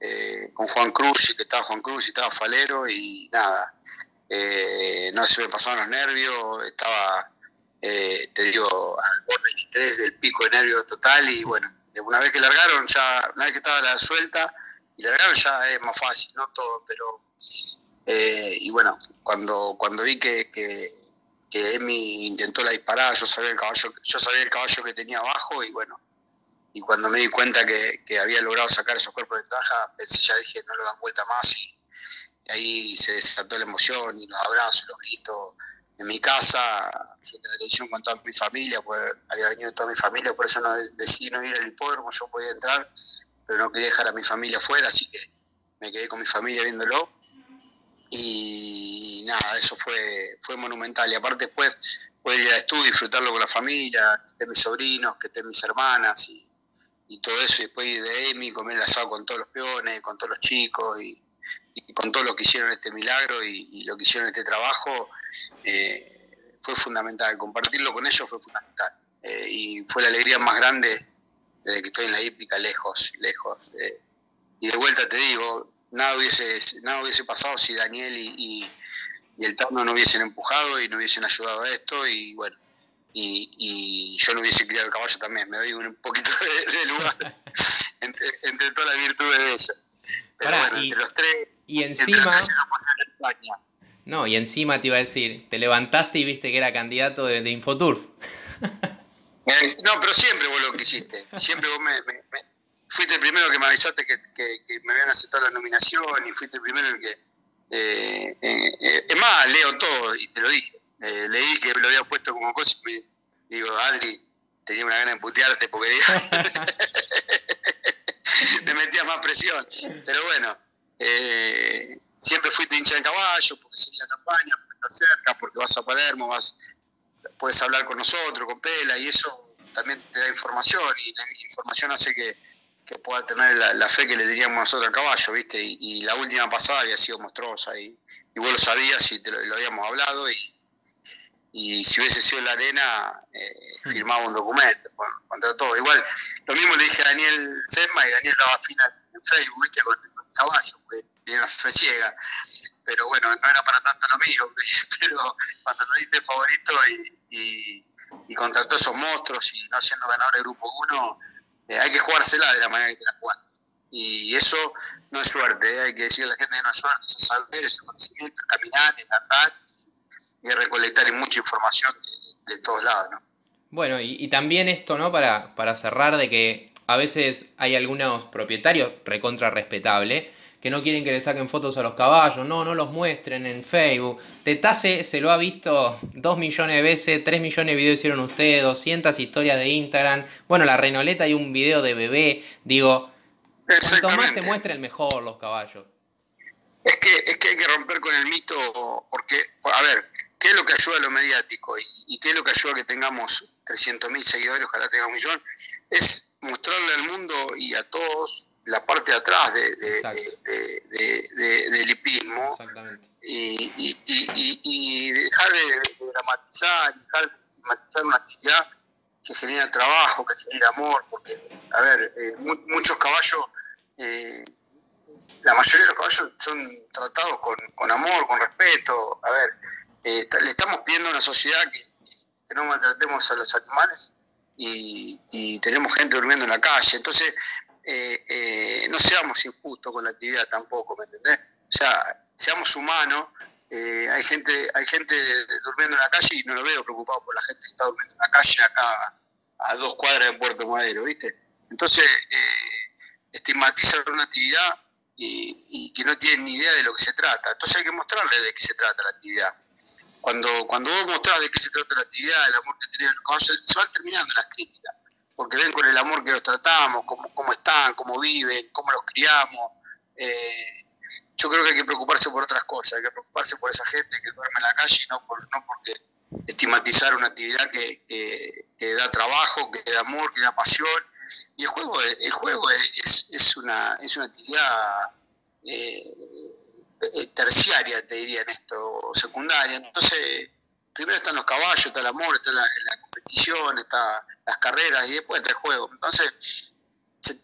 eh, con Juan Cruz, y que estaba Juan Cruz y estaba Falero y nada, eh, no se me pasaban los nervios, estaba, eh, te digo, al borde del estrés, del pico de nervios total y bueno, una vez que largaron, ya, una vez que estaba la suelta y largaron ya es más fácil, no todo, pero... y bueno, cuando, cuando vi que que Emi intentó la disparada, yo sabía el caballo, yo sabía el caballo que tenía abajo y bueno, y cuando me di cuenta que, había logrado sacar esos cuerpos de ventaja, pensé, ya dije, no lo dan vuelta más y, ahí se desató la emoción y los abrazos, los gritos. En mi casa, frente a la televisión con toda mi familia, pues había venido toda mi familia, por eso no decidí no ir al hipódromo, yo podía entrar, pero no quería dejar a mi familia afuera, así que me quedé con mi familia viéndolo. Y nada, eso fue, fue monumental. Y aparte después poder ir al estudio, disfrutarlo con la familia, que estén mis sobrinos, que estén mis hermanas y, todo eso. Y después ir de Emi, comer el asado con todos los peones, con todos los chicos y, con todo lo que hicieron este milagro y, lo que hicieron este trabajo, eh, fue fundamental. Compartirlo con ellos fue fundamental. Eh, y fue la alegría más grande desde que estoy en la hípica, lejos, lejos. y de vuelta te digo, nada hubiese, nada hubiese pasado si Daniel y, el Tano no hubiesen empujado y no hubiesen ayudado a esto y bueno, y, yo no hubiese criado el caballo también, me doy un poquito de, lugar entre, todas las virtudes de eso. Pero bueno, entre los tres, y encima... No, y encima te iba a decir, te levantaste y viste que era candidato de, de Infoturf. Eh, no, pero siempre vos lo quisiste. Siempre vos me, fuiste el primero que me avisaste que, me habían aceptado la nominación y fuiste el primero el que... Eh, eh, es más, leo todo y te lo dije. leí que lo había puesto como cosa y digo, Adri, tenía una gana de putearte porque me metía más presión. Pero bueno, siempre fuiste hincha de caballo porque seguía la campaña, porque estás cerca, porque vas a Palermo, vas puedes hablar con nosotros, con Pela, y eso también te da información, y la información hace que, que pueda tener la, fe que le diríamos nosotros al caballo, ¿viste? Y, la última pasada había sido monstruosa, y, y vos lo sabías y te lo, habíamos hablado, y, y si hubiese sido la arena, eh, firmaba un documento contra todo. Igual, lo mismo le dije a Daniel Sesma, y Daniel daba final en Facebook, ¿viste? Con, el caballo, tiene una fe ciega pero bueno, no era para tanto lo mío, pero cuando lo diste favorito y, y, contra todos esos monstruos y no siendo ganador de grupo 1, eh, hay que jugársela de la manera que te la juegas. Y eso no es suerte, eh, hay que decirle a la gente que no es suerte, es saber, es conocimiento, es caminar, es andar y, recolectar mucha información de, todos lados, ¿no? Bueno, y, y, también esto, ¿no? Para, para cerrar, de que a veces hay algunos propietarios recontra respetable que no quieren que le saquen fotos a los caballos, no, no los muestren en Facebook. Tetase se lo ha visto dos millones de veces, tres millones de videos hicieron ustedes, 200 historias de Instagram. Bueno, la Renoleta hay un video de bebé. Digo, cuanto más se muestren mejor los caballos. Es que, es que hay que romper con el mito, porque, a ver, ¿qué es lo que ayuda a lo mediático y, qué es lo que ayuda a que tengamos 300.000 seguidores, ojalá tengamos un millón? Es mostrarle al mundo y a todos la parte de atrás de, de, del hipismo. Y, y, dejar de, dramatizar, dejar de dramatizar una actividad que genera trabajo, que genera amor, porque, a ver, eh, muchos caballos, eh, la mayoría de los caballos son tratados con, con amor, con respeto, a ver, le estamos pidiendo a una sociedad que, no maltratemos a los animales y, y, tenemos gente durmiendo en la calle. Entonces, eh, eh, no seamos injustos con la actividad tampoco, ¿me entendés? O sea, seamos humanos. Eh, hay gente hay gente durmiendo en la calle y no lo veo preocupado por la gente que está durmiendo en la calle acá a dos cuadras de Puerto Madero, ¿viste? Entonces, estigmatizan una actividad y, que no tienen ni idea de lo que se trata. Entonces hay que mostrarles de qué se trata la actividad. Cuando, cuando vos mostrás de qué se trata la actividad, el amor que tienen los caballos, se van terminando las críticas porque ven con el amor que los tratamos, cómo, cómo están, cómo viven, cómo los criamos. Eh, yo creo que hay que preocuparse por otras cosas, hay que preocuparse por esa gente que duerme en la calle, no, por, no porque estigmatizar una actividad que, da trabajo, que da amor, que da pasión. Y el juego, el juego es, es, una, es una actividad eh, terciaria, te diría en esto, secundaria. Entonces, primero están los caballos, está el amor, está la, competición, está las carreras y después está el juego. Entonces,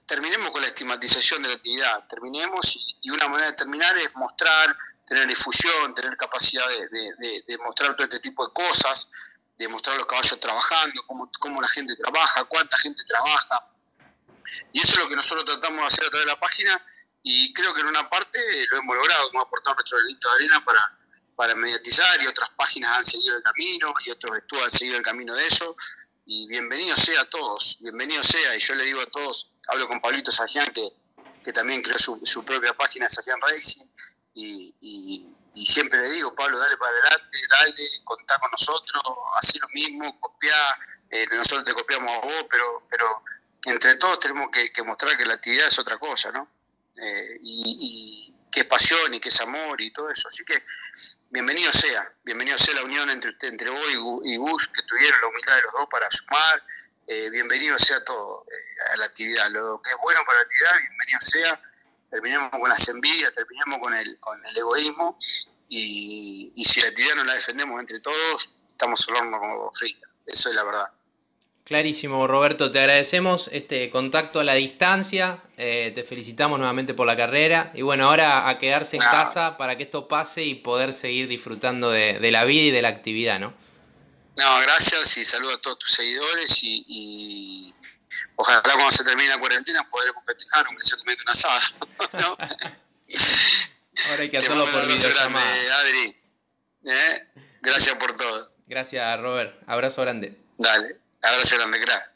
terminemos con la estigmatización de la actividad, terminemos y, una manera de terminar es mostrar, tener difusión, tener capacidad de, mostrar todo este tipo de cosas, de mostrar los caballos trabajando, cómo, cómo la gente trabaja, cuánta gente trabaja. Y eso es lo que nosotros tratamos de hacer a través de la página y creo que en una parte lo hemos logrado, hemos aportado nuestro granito de arena para, para mediatizar y otras páginas han seguido el camino y otros estudios han seguido el camino de eso. Y bienvenido sea a todos, bienvenido sea. Y yo le digo a todos, hablo con Pablito Sajian, que, también creó su, su propia página Sajian Racing, y, y, siempre le digo, Pablo, dale para adelante, dale, contá con nosotros, así lo mismo, copiá, eh, nosotros te copiamos a vos, pero, pero entre todos tenemos que, mostrar que la actividad es otra cosa, ¿no? Eh, y es pasión y que es amor y todo eso. Así que bienvenido sea, bienvenido sea la unión entre entre vos y Gus, que tuvieron la humildad de los dos para sumar. Eh, bienvenido sea todo eh, a la actividad. Lo que es bueno para la actividad, bienvenido sea. Terminemos con las envidias, terminemos con el, con el egoísmo y, y si la actividad no la defendemos entre todos, estamos al horno como frita. Eso es la verdad. Clarísimo, Roberto, te agradecemos este contacto a la distancia, eh, te felicitamos nuevamente por la carrera y bueno, ahora a quedarse en casa para que esto pase y poder seguir disfrutando de, la vida y de la actividad, ¿no? No, gracias y saludo a todos tus seguidores y, ojalá cuando se termine la cuarentena podremos festejar aunque sea comiendo una asado, ¿no? ahora hay que hacerlo por videollamada. Adri, ¿eh? Gracias por todo. Gracias, Robert. Abrazo grande. Dale. Abrazo grande, crack.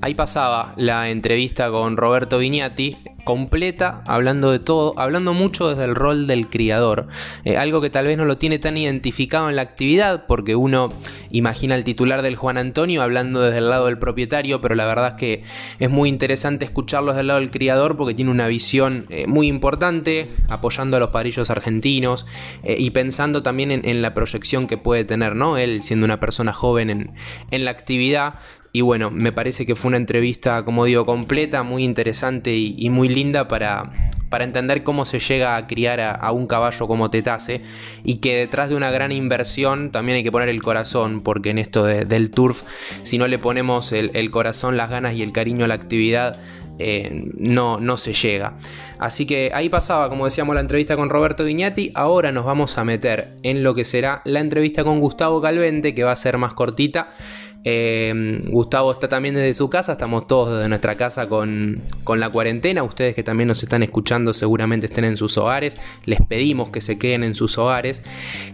Ahí pasaba la entrevista con Roberto Vignati, completa, hablando de todo, hablando mucho desde el rol del criador, eh, algo que tal vez no lo tiene tan identificado en la actividad, porque uno imagina el titular del Juan Antonio hablando desde el lado del propietario, pero la verdad es que es muy interesante escucharlo desde el lado del criador porque tiene una visión eh, muy importante, apoyando a los padrillos argentinos eh, y pensando también en, la proyección que puede tener, ¿no? Él siendo una persona joven en, en la actividad, y bueno, me parece que fue una entrevista, como digo, completa, muy interesante y, muy linda para, para, entender cómo se llega a criar a, un caballo como Tetase y que detrás de una gran inversión también hay que poner el corazón, porque en esto del turf, si no le ponemos el, corazón, las ganas y el cariño a la actividad, eh, no, no se llega. Así que ahí pasaba, como decíamos, la entrevista con Roberto Viñati. Ahora nos vamos a meter en lo que será la entrevista con Gustavo Calvente, que va a ser más cortita. Eh, Gustavo está también desde su casa, estamos todos desde nuestra casa con, la cuarentena. Ustedes que también nos están escuchando seguramente estén en sus hogares. Les pedimos que se queden en sus hogares.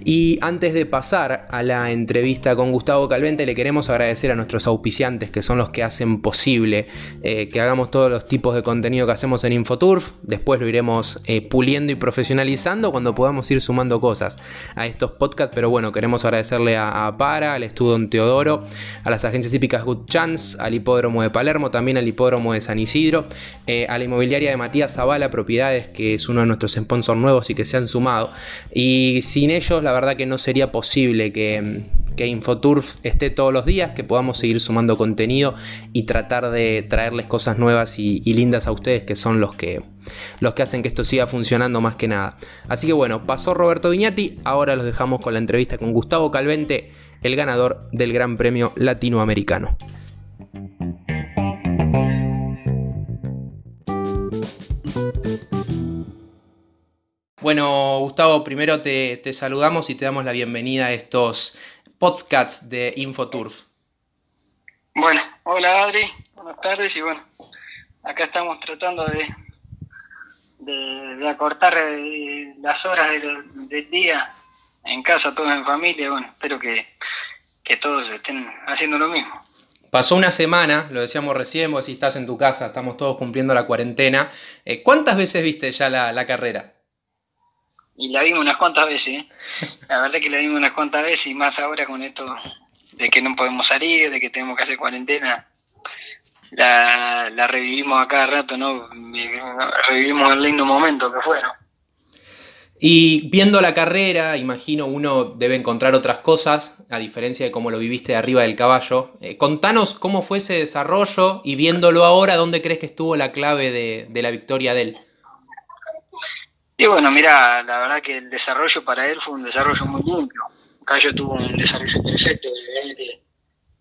Y antes de pasar a la entrevista con Gustavo Calvente, le queremos agradecer a nuestros auspiciantes que son los que hacen posible eh, que hagamos todos los tipos de contenido que hacemos en Infoturf. Después lo iremos eh, puliendo y profesionalizando cuando podamos ir sumando cosas a estos podcasts. Pero bueno, queremos agradecerle a Para, al Estudio Teodoro a las agencias hípicas Good Chance, al hipódromo de Palermo, también al hipódromo de San Isidro, eh, a la inmobiliaria de Matías Zavala Propiedades, que es uno de nuestros sponsors nuevos y que se han sumado. Y sin ellos, la verdad que no sería posible que, que Infoturf esté todos los días, que podamos seguir sumando contenido y tratar de traerles cosas nuevas y, lindas a ustedes, que son los que, los que hacen que esto siga funcionando más que nada. Así que bueno, pasó Roberto Viñati, ahora los dejamos con la entrevista con Gustavo Calvente el ganador del Gran Premio Latinoamericano. Bueno, Gustavo, primero te, saludamos y te damos la bienvenida a estos podcasts de Infoturf. Bueno, hola Adri, buenas tardes y bueno, acá estamos tratando de, de, acortar eh, las horas del día en casa, todos en familia, bueno, espero que, todos estén haciendo lo mismo. Pasó una semana, lo decíamos recién, vos si estás en tu casa, estamos todos cumpliendo la cuarentena. Eh, ¿Cuántas veces viste ya la, carrera? Y la vimos unas cuantas veces, ¿eh? la verdad que la vimos unas cuantas veces y más ahora con esto de que no podemos salir, de que tenemos que hacer cuarentena. La, la revivimos a cada rato, ¿no? Revivimos el lindo momento que fue, ¿no? Y viendo la carrera, imagino uno debe encontrar otras cosas, a diferencia de cómo lo viviste de arriba del caballo. Eh, contanos cómo fue ese desarrollo y viéndolo ahora, ¿dónde crees que estuvo la clave de, la victoria de él? Y bueno, mira, la verdad que el desarrollo para él fue un desarrollo muy limpio. Cayo tuvo un desarrollo interesante, eh,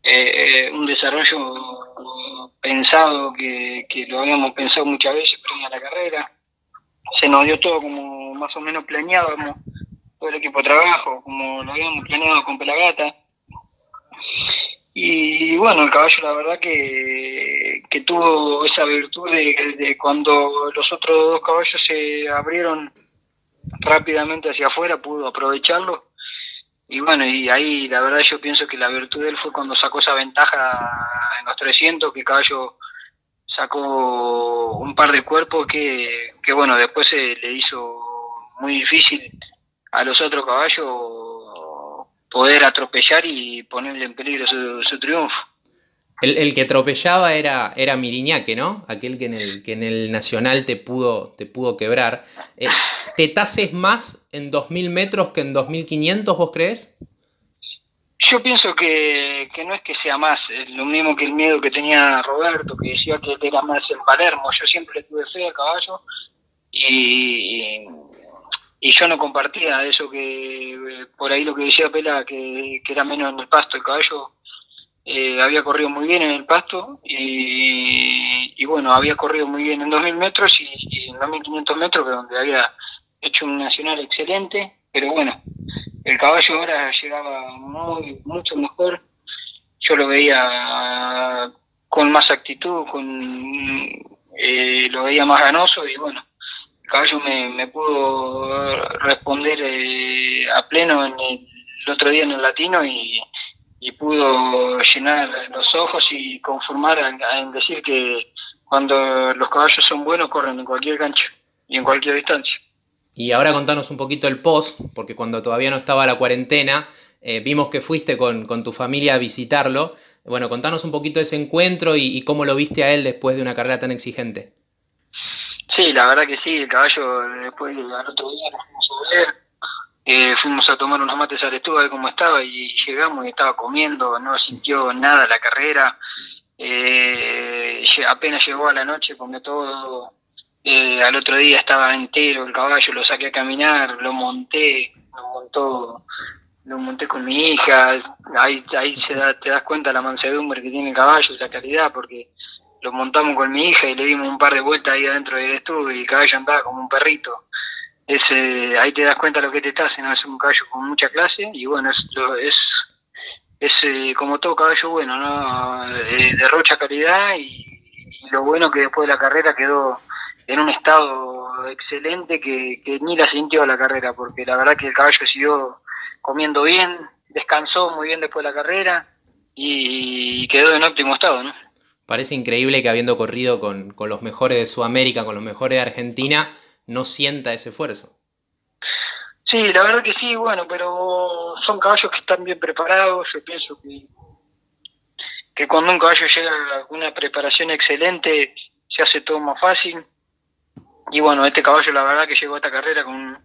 eh, un desarrollo pensado que, lo habíamos pensado muchas veces previa a la carrera se nos dio todo como más o menos planeábamos, todo el equipo de trabajo, como lo habíamos planeado con Pelagata. Y bueno, el caballo la verdad que, que tuvo esa virtud de, cuando los otros dos caballos se abrieron rápidamente hacia afuera, pudo aprovecharlo. Y bueno, y ahí la verdad yo pienso que la virtud de él fue cuando sacó esa ventaja en los 300, que caballo sacó un par de cuerpos que, que bueno, después se le hizo muy difícil a los otros caballos poder atropellar y ponerle en peligro su, triunfo. El, que atropellaba era, era Miriñaque, ¿no? Aquel que en el, que en el Nacional te pudo, te pudo quebrar. Eh, ¿Te tases más en 2.000 metros que en 2.500, vos crees? Yo pienso que, no es que sea más, lo mismo que el miedo que tenía Roberto, que decía que era más en Palermo. Yo siempre tuve fe al caballo y, y yo no compartía eso que por ahí lo que decía Pela, que, era menos en el pasto. El caballo eh, había corrido muy bien en el pasto y, bueno, había corrido muy bien en 2.000 metros y, y en 2.500 metros, donde había hecho un nacional excelente, pero bueno, el caballo ahora llegaba muy, mucho mejor. Yo lo veía con más actitud, con eh, lo veía más ganoso y bueno, el caballo me, me pudo responder eh, a pleno en el, otro día en el latino y, pudo llenar los ojos y conformar en decir que cuando los caballos son buenos corren en cualquier cancha y en cualquier distancia. Y ahora contanos un poquito el post, porque cuando todavía no estaba la cuarentena, eh, vimos que fuiste con, tu familia a visitarlo. Bueno, contanos un poquito de ese encuentro y, cómo lo viste a él después de una carrera tan exigente. Sí, la verdad que sí, el caballo después al otro día nos fuimos a ver, eh, fuimos a tomar unos mates a ver cómo estaba y llegamos y estaba comiendo, no sintió nada la carrera, eh, apenas llegó a la noche, comió todo, eh, al otro día estaba entero el caballo, lo saqué a caminar, lo monté, lo montó, lo monté con mi hija, ahí, ahí se da, te das cuenta la mansedumbre que tiene el caballo, la calidad, porque lo montamos con mi hija y le dimos un par de vueltas ahí adentro del estudio y el caballo andaba como un perrito. Ese, ahí te das cuenta lo que te está haciendo, es un caballo con mucha clase y bueno, es, es, es eh, como todo caballo bueno, ¿no? Eh, derrocha calidad y, y, lo bueno que después de la carrera quedó en un estado excelente que, ni la sintió la carrera, porque la verdad que el caballo siguió comiendo bien, descansó muy bien después de la carrera y quedó en óptimo estado, ¿no? Parece increíble que habiendo corrido con, los mejores de Sudamérica, con los mejores de Argentina, no sienta ese esfuerzo. Sí, la verdad que sí, bueno, pero son caballos que están bien preparados, yo pienso que, que cuando un caballo llega a una preparación excelente, se hace todo más fácil y bueno, este caballo la verdad que llegó a esta carrera con,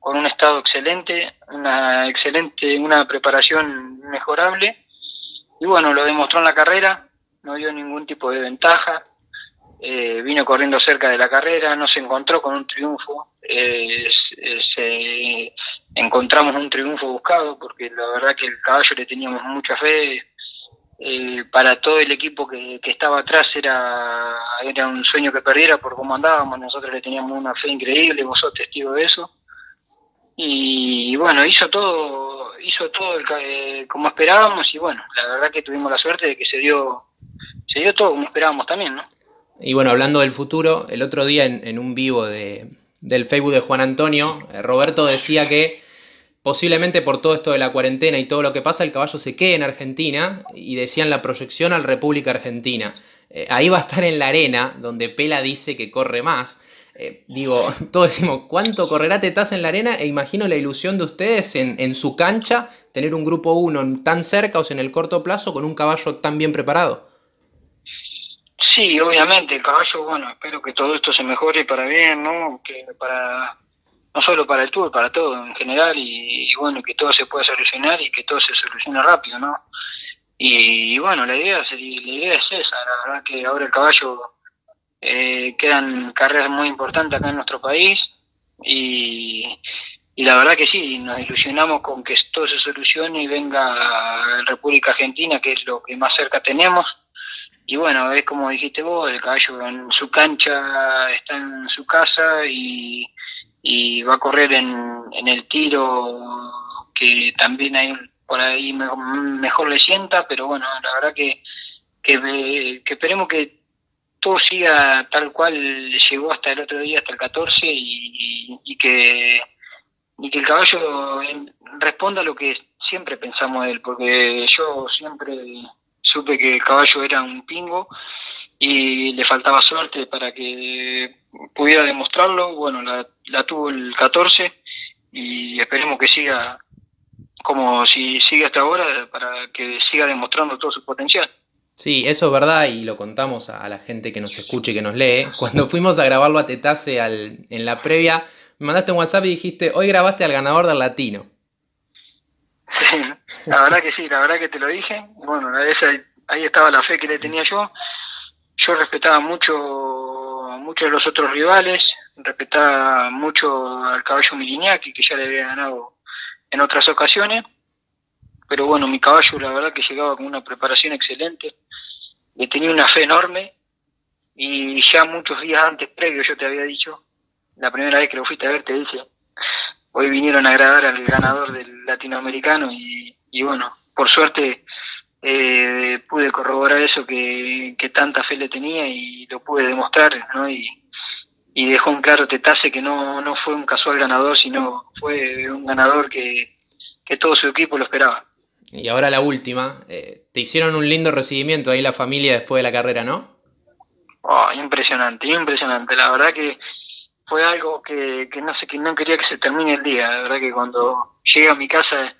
con un estado excelente, una excelente, una preparación mejorable. Y bueno, lo demostró en la carrera, no dio ningún tipo de ventaja. Eh, vino corriendo cerca de la carrera, no se encontró con un triunfo, eh, encontramos un triunfo buscado porque la verdad que el caballo le teníamos mucha fe, eh, para todo el equipo que, estaba atrás era, era un sueño que perdiera por cómo andábamos, nosotros le teníamos una fe increíble, vos sos testigo de eso. Y, bueno, hizo todo, hizo todo eh, como esperábamos y bueno, la verdad que tuvimos la suerte de que se dio, se dio todo como esperábamos también, ¿no? Y bueno, hablando del futuro, el otro día en, un vivo de, del Facebook de Juan Antonio, eh, Roberto decía que posiblemente por todo esto de la cuarentena y todo lo que pasa, el caballo se quede en Argentina y decían la proyección al República Argentina. Eh, ahí va a estar en la arena, donde Pela dice que corre más. Eh, digo, todos decimos, ¿cuánto correrá Tetaz en la arena? E imagino la ilusión de ustedes en, en su cancha, tener un grupo 1 tan cerca o en el corto plazo con un caballo tan bien preparado. Sí, obviamente, el caballo, bueno, espero que todo esto se mejore para bien, ¿no? Que para no solo para el tour, para todo en general, y, bueno, que todo se pueda solucionar y que todo se solucione rápido, ¿no? Y, bueno, la idea, la idea es esa, la verdad que ahora el caballo eh, quedan carreras muy importantes acá en nuestro país y, y la verdad que sí, nos ilusionamos con que todo se solucione y venga a República Argentina, que es lo que más cerca tenemos. Y bueno, es como dijiste vos, el caballo en su cancha está en su casa y y va a correr en, en el tiro que también hay por ahí mejor, le sienta, pero bueno, la verdad que, que, esperemos que todo siga tal cual llegó hasta el otro día, hasta el 14, y, y, que, y que el caballo responda a lo que siempre pensamos de él, porque yo siempre supe que el caballo era un pingo y le faltaba suerte para que pudiera demostrarlo. Bueno, la, tuvo el 14 y esperemos que siga como si sigue hasta ahora para que siga demostrando todo su potencial. Sí, eso es verdad y lo contamos a, la gente que nos escuche y que nos lee. Cuando fuimos a grabarlo a Tetase al, en la previa, me mandaste un WhatsApp y dijiste, hoy grabaste al ganador del latino. Sí, la verdad que sí, la verdad que te lo dije. Bueno, ahí estaba la fe que le tenía yo. Yo respetaba mucho, mucho de los otros rivales, respetaba mucho al caballo Miriñaki, que ya le había ganado en otras ocasiones. Pero bueno, mi caballo la verdad que llegaba con una preparación excelente, le tenía una fe enorme y ya muchos días antes, previo, yo te había dicho, la primera vez que lo fuiste a ver, te dije, hoy vinieron a agradar al ganador del latinoamericano y, bueno, por suerte eh, pude corroborar eso que, tanta fe le tenía y lo pude demostrar, ¿no? Y, y dejó un claro Tetase que no, no fue un casual ganador, sino fue un ganador que, todo su equipo lo esperaba. Y ahora la última, eh, te hicieron un lindo recibimiento ahí la familia después de la carrera, ¿no? Oh, impresionante, impresionante. La verdad que fue algo que, que no sé, que no quería que se termine el día. La verdad que cuando llegué a mi casa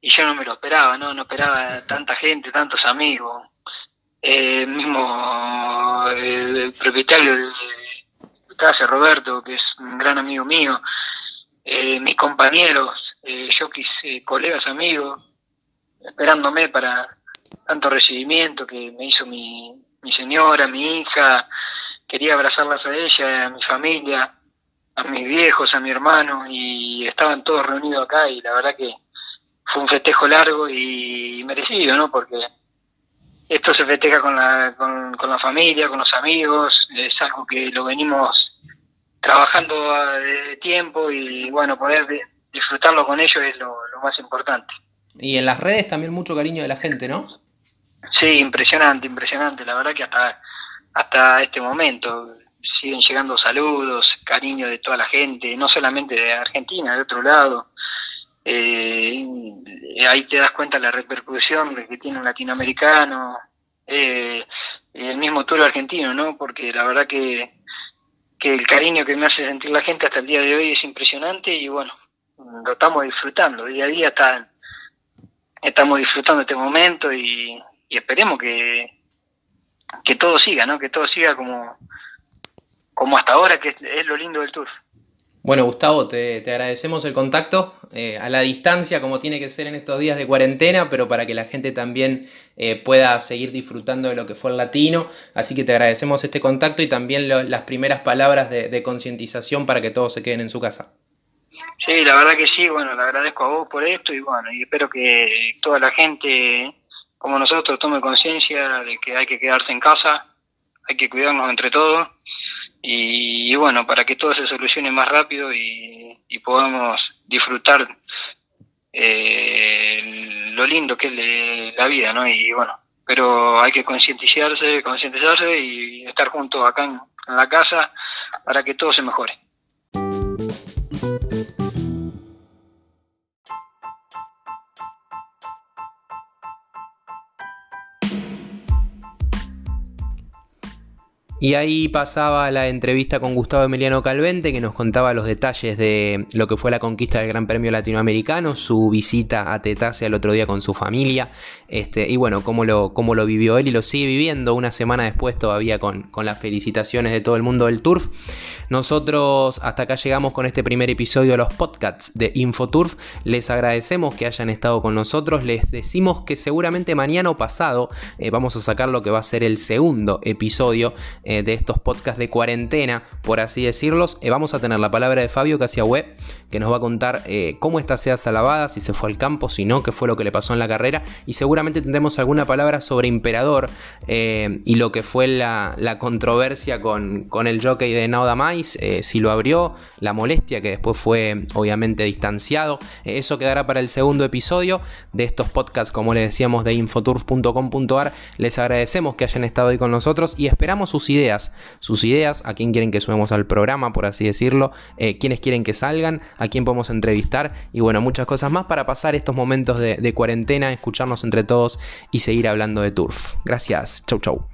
y yo no me lo esperaba, ¿no? No esperaba tanta gente, tantos amigos. Eh, mismo el propietario de casa, Roberto, que es un gran amigo mío, eh, mis compañeros, eh, yo quise, colegas, amigos, esperándome para tanto recibimiento que me hizo mi, mi señora, mi hija, quería abrazarlas a ella, a mi familia, a mis viejos, a mi hermano, y estaban todos reunidos acá y la verdad que fue un festejo largo y merecido, ¿no? Porque esto se festeja con la, con, la familia, con los amigos, es algo que lo venimos trabajando de tiempo y bueno, poder disfrutarlo con ellos es lo, más importante. Y en las redes también mucho cariño de la gente, ¿no? Sí, impresionante, impresionante. La verdad que hasta, hasta este momento siguen llegando saludos, cariño de toda la gente, no solamente de Argentina, de otro lado. Eh, ahí te das cuenta la repercusión que tiene un latinoamericano, eh, el mismo tour argentino, ¿no? Porque la verdad que, que el cariño que me hace sentir la gente hasta el día de hoy es impresionante y bueno, lo estamos disfrutando, día a día está, estamos disfrutando este momento y, esperemos que, que todo siga, ¿no? Que todo siga como, como hasta ahora, que es lo lindo del tour. Bueno, Gustavo, te, agradecemos el contacto eh, a la distancia, como tiene que ser en estos días de cuarentena, pero para que la gente también eh, pueda seguir disfrutando de lo que fue el latino. Así que te agradecemos este contacto y también las primeras palabras de, concientización para que todos se queden en su casa. Sí, la verdad que sí, bueno, le agradezco a vos por esto y bueno, y espero que toda la gente como nosotros tome conciencia de que hay que quedarse en casa, hay que cuidarnos entre todos y, bueno, para que todo se solucione más rápido y, podamos disfrutar eh, lo lindo que es la vida, ¿no? Y bueno, pero hay que concientizarse, concientizarse y estar juntos acá en la casa para que todo se mejore. Y ahí pasaba la entrevista con Gustavo Emiliano Calvente, que nos contaba los detalles de lo que fue la conquista del Gran Premio Latinoamericano, su visita a Tetase el otro día con su familia, este, y bueno, cómo lo, cómo lo vivió él y lo sigue viviendo una semana después todavía con, con las felicitaciones de todo el mundo del Turf. Nosotros hasta acá llegamos con este primer episodio de los podcasts de Infoturf. Les agradecemos que hayan estado con nosotros. Les decimos que seguramente mañana o pasado eh, vamos a sacar lo que va a ser el segundo episodio eh, de estos podcasts de cuarentena, por así decirlos. Eh, vamos a tener la palabra de Fabio Web, que nos va a contar cómo está Sea Salavada, si se fue al campo, si no, qué fue lo que le pasó en la carrera. Y seguramente tendremos alguna palabra sobre Imperador y lo que fue la, controversia con, con el jockey de Nauda Mai eh, si lo abrió, la molestia que después fue obviamente distanciado. Eh, eso quedará para el segundo episodio de estos podcasts, como les decíamos, de infotours.com.ar. Les agradecemos que hayan estado ahí con nosotros y esperamos sus ideas, sus ideas, a quién quieren que subamos al programa, por así decirlo, eh, quiénes quieren que salgan, a quién podemos entrevistar y bueno, muchas cosas más para pasar estos momentos de, de cuarentena, escucharnos entre todos y seguir hablando de turf. Gracias, chau chau.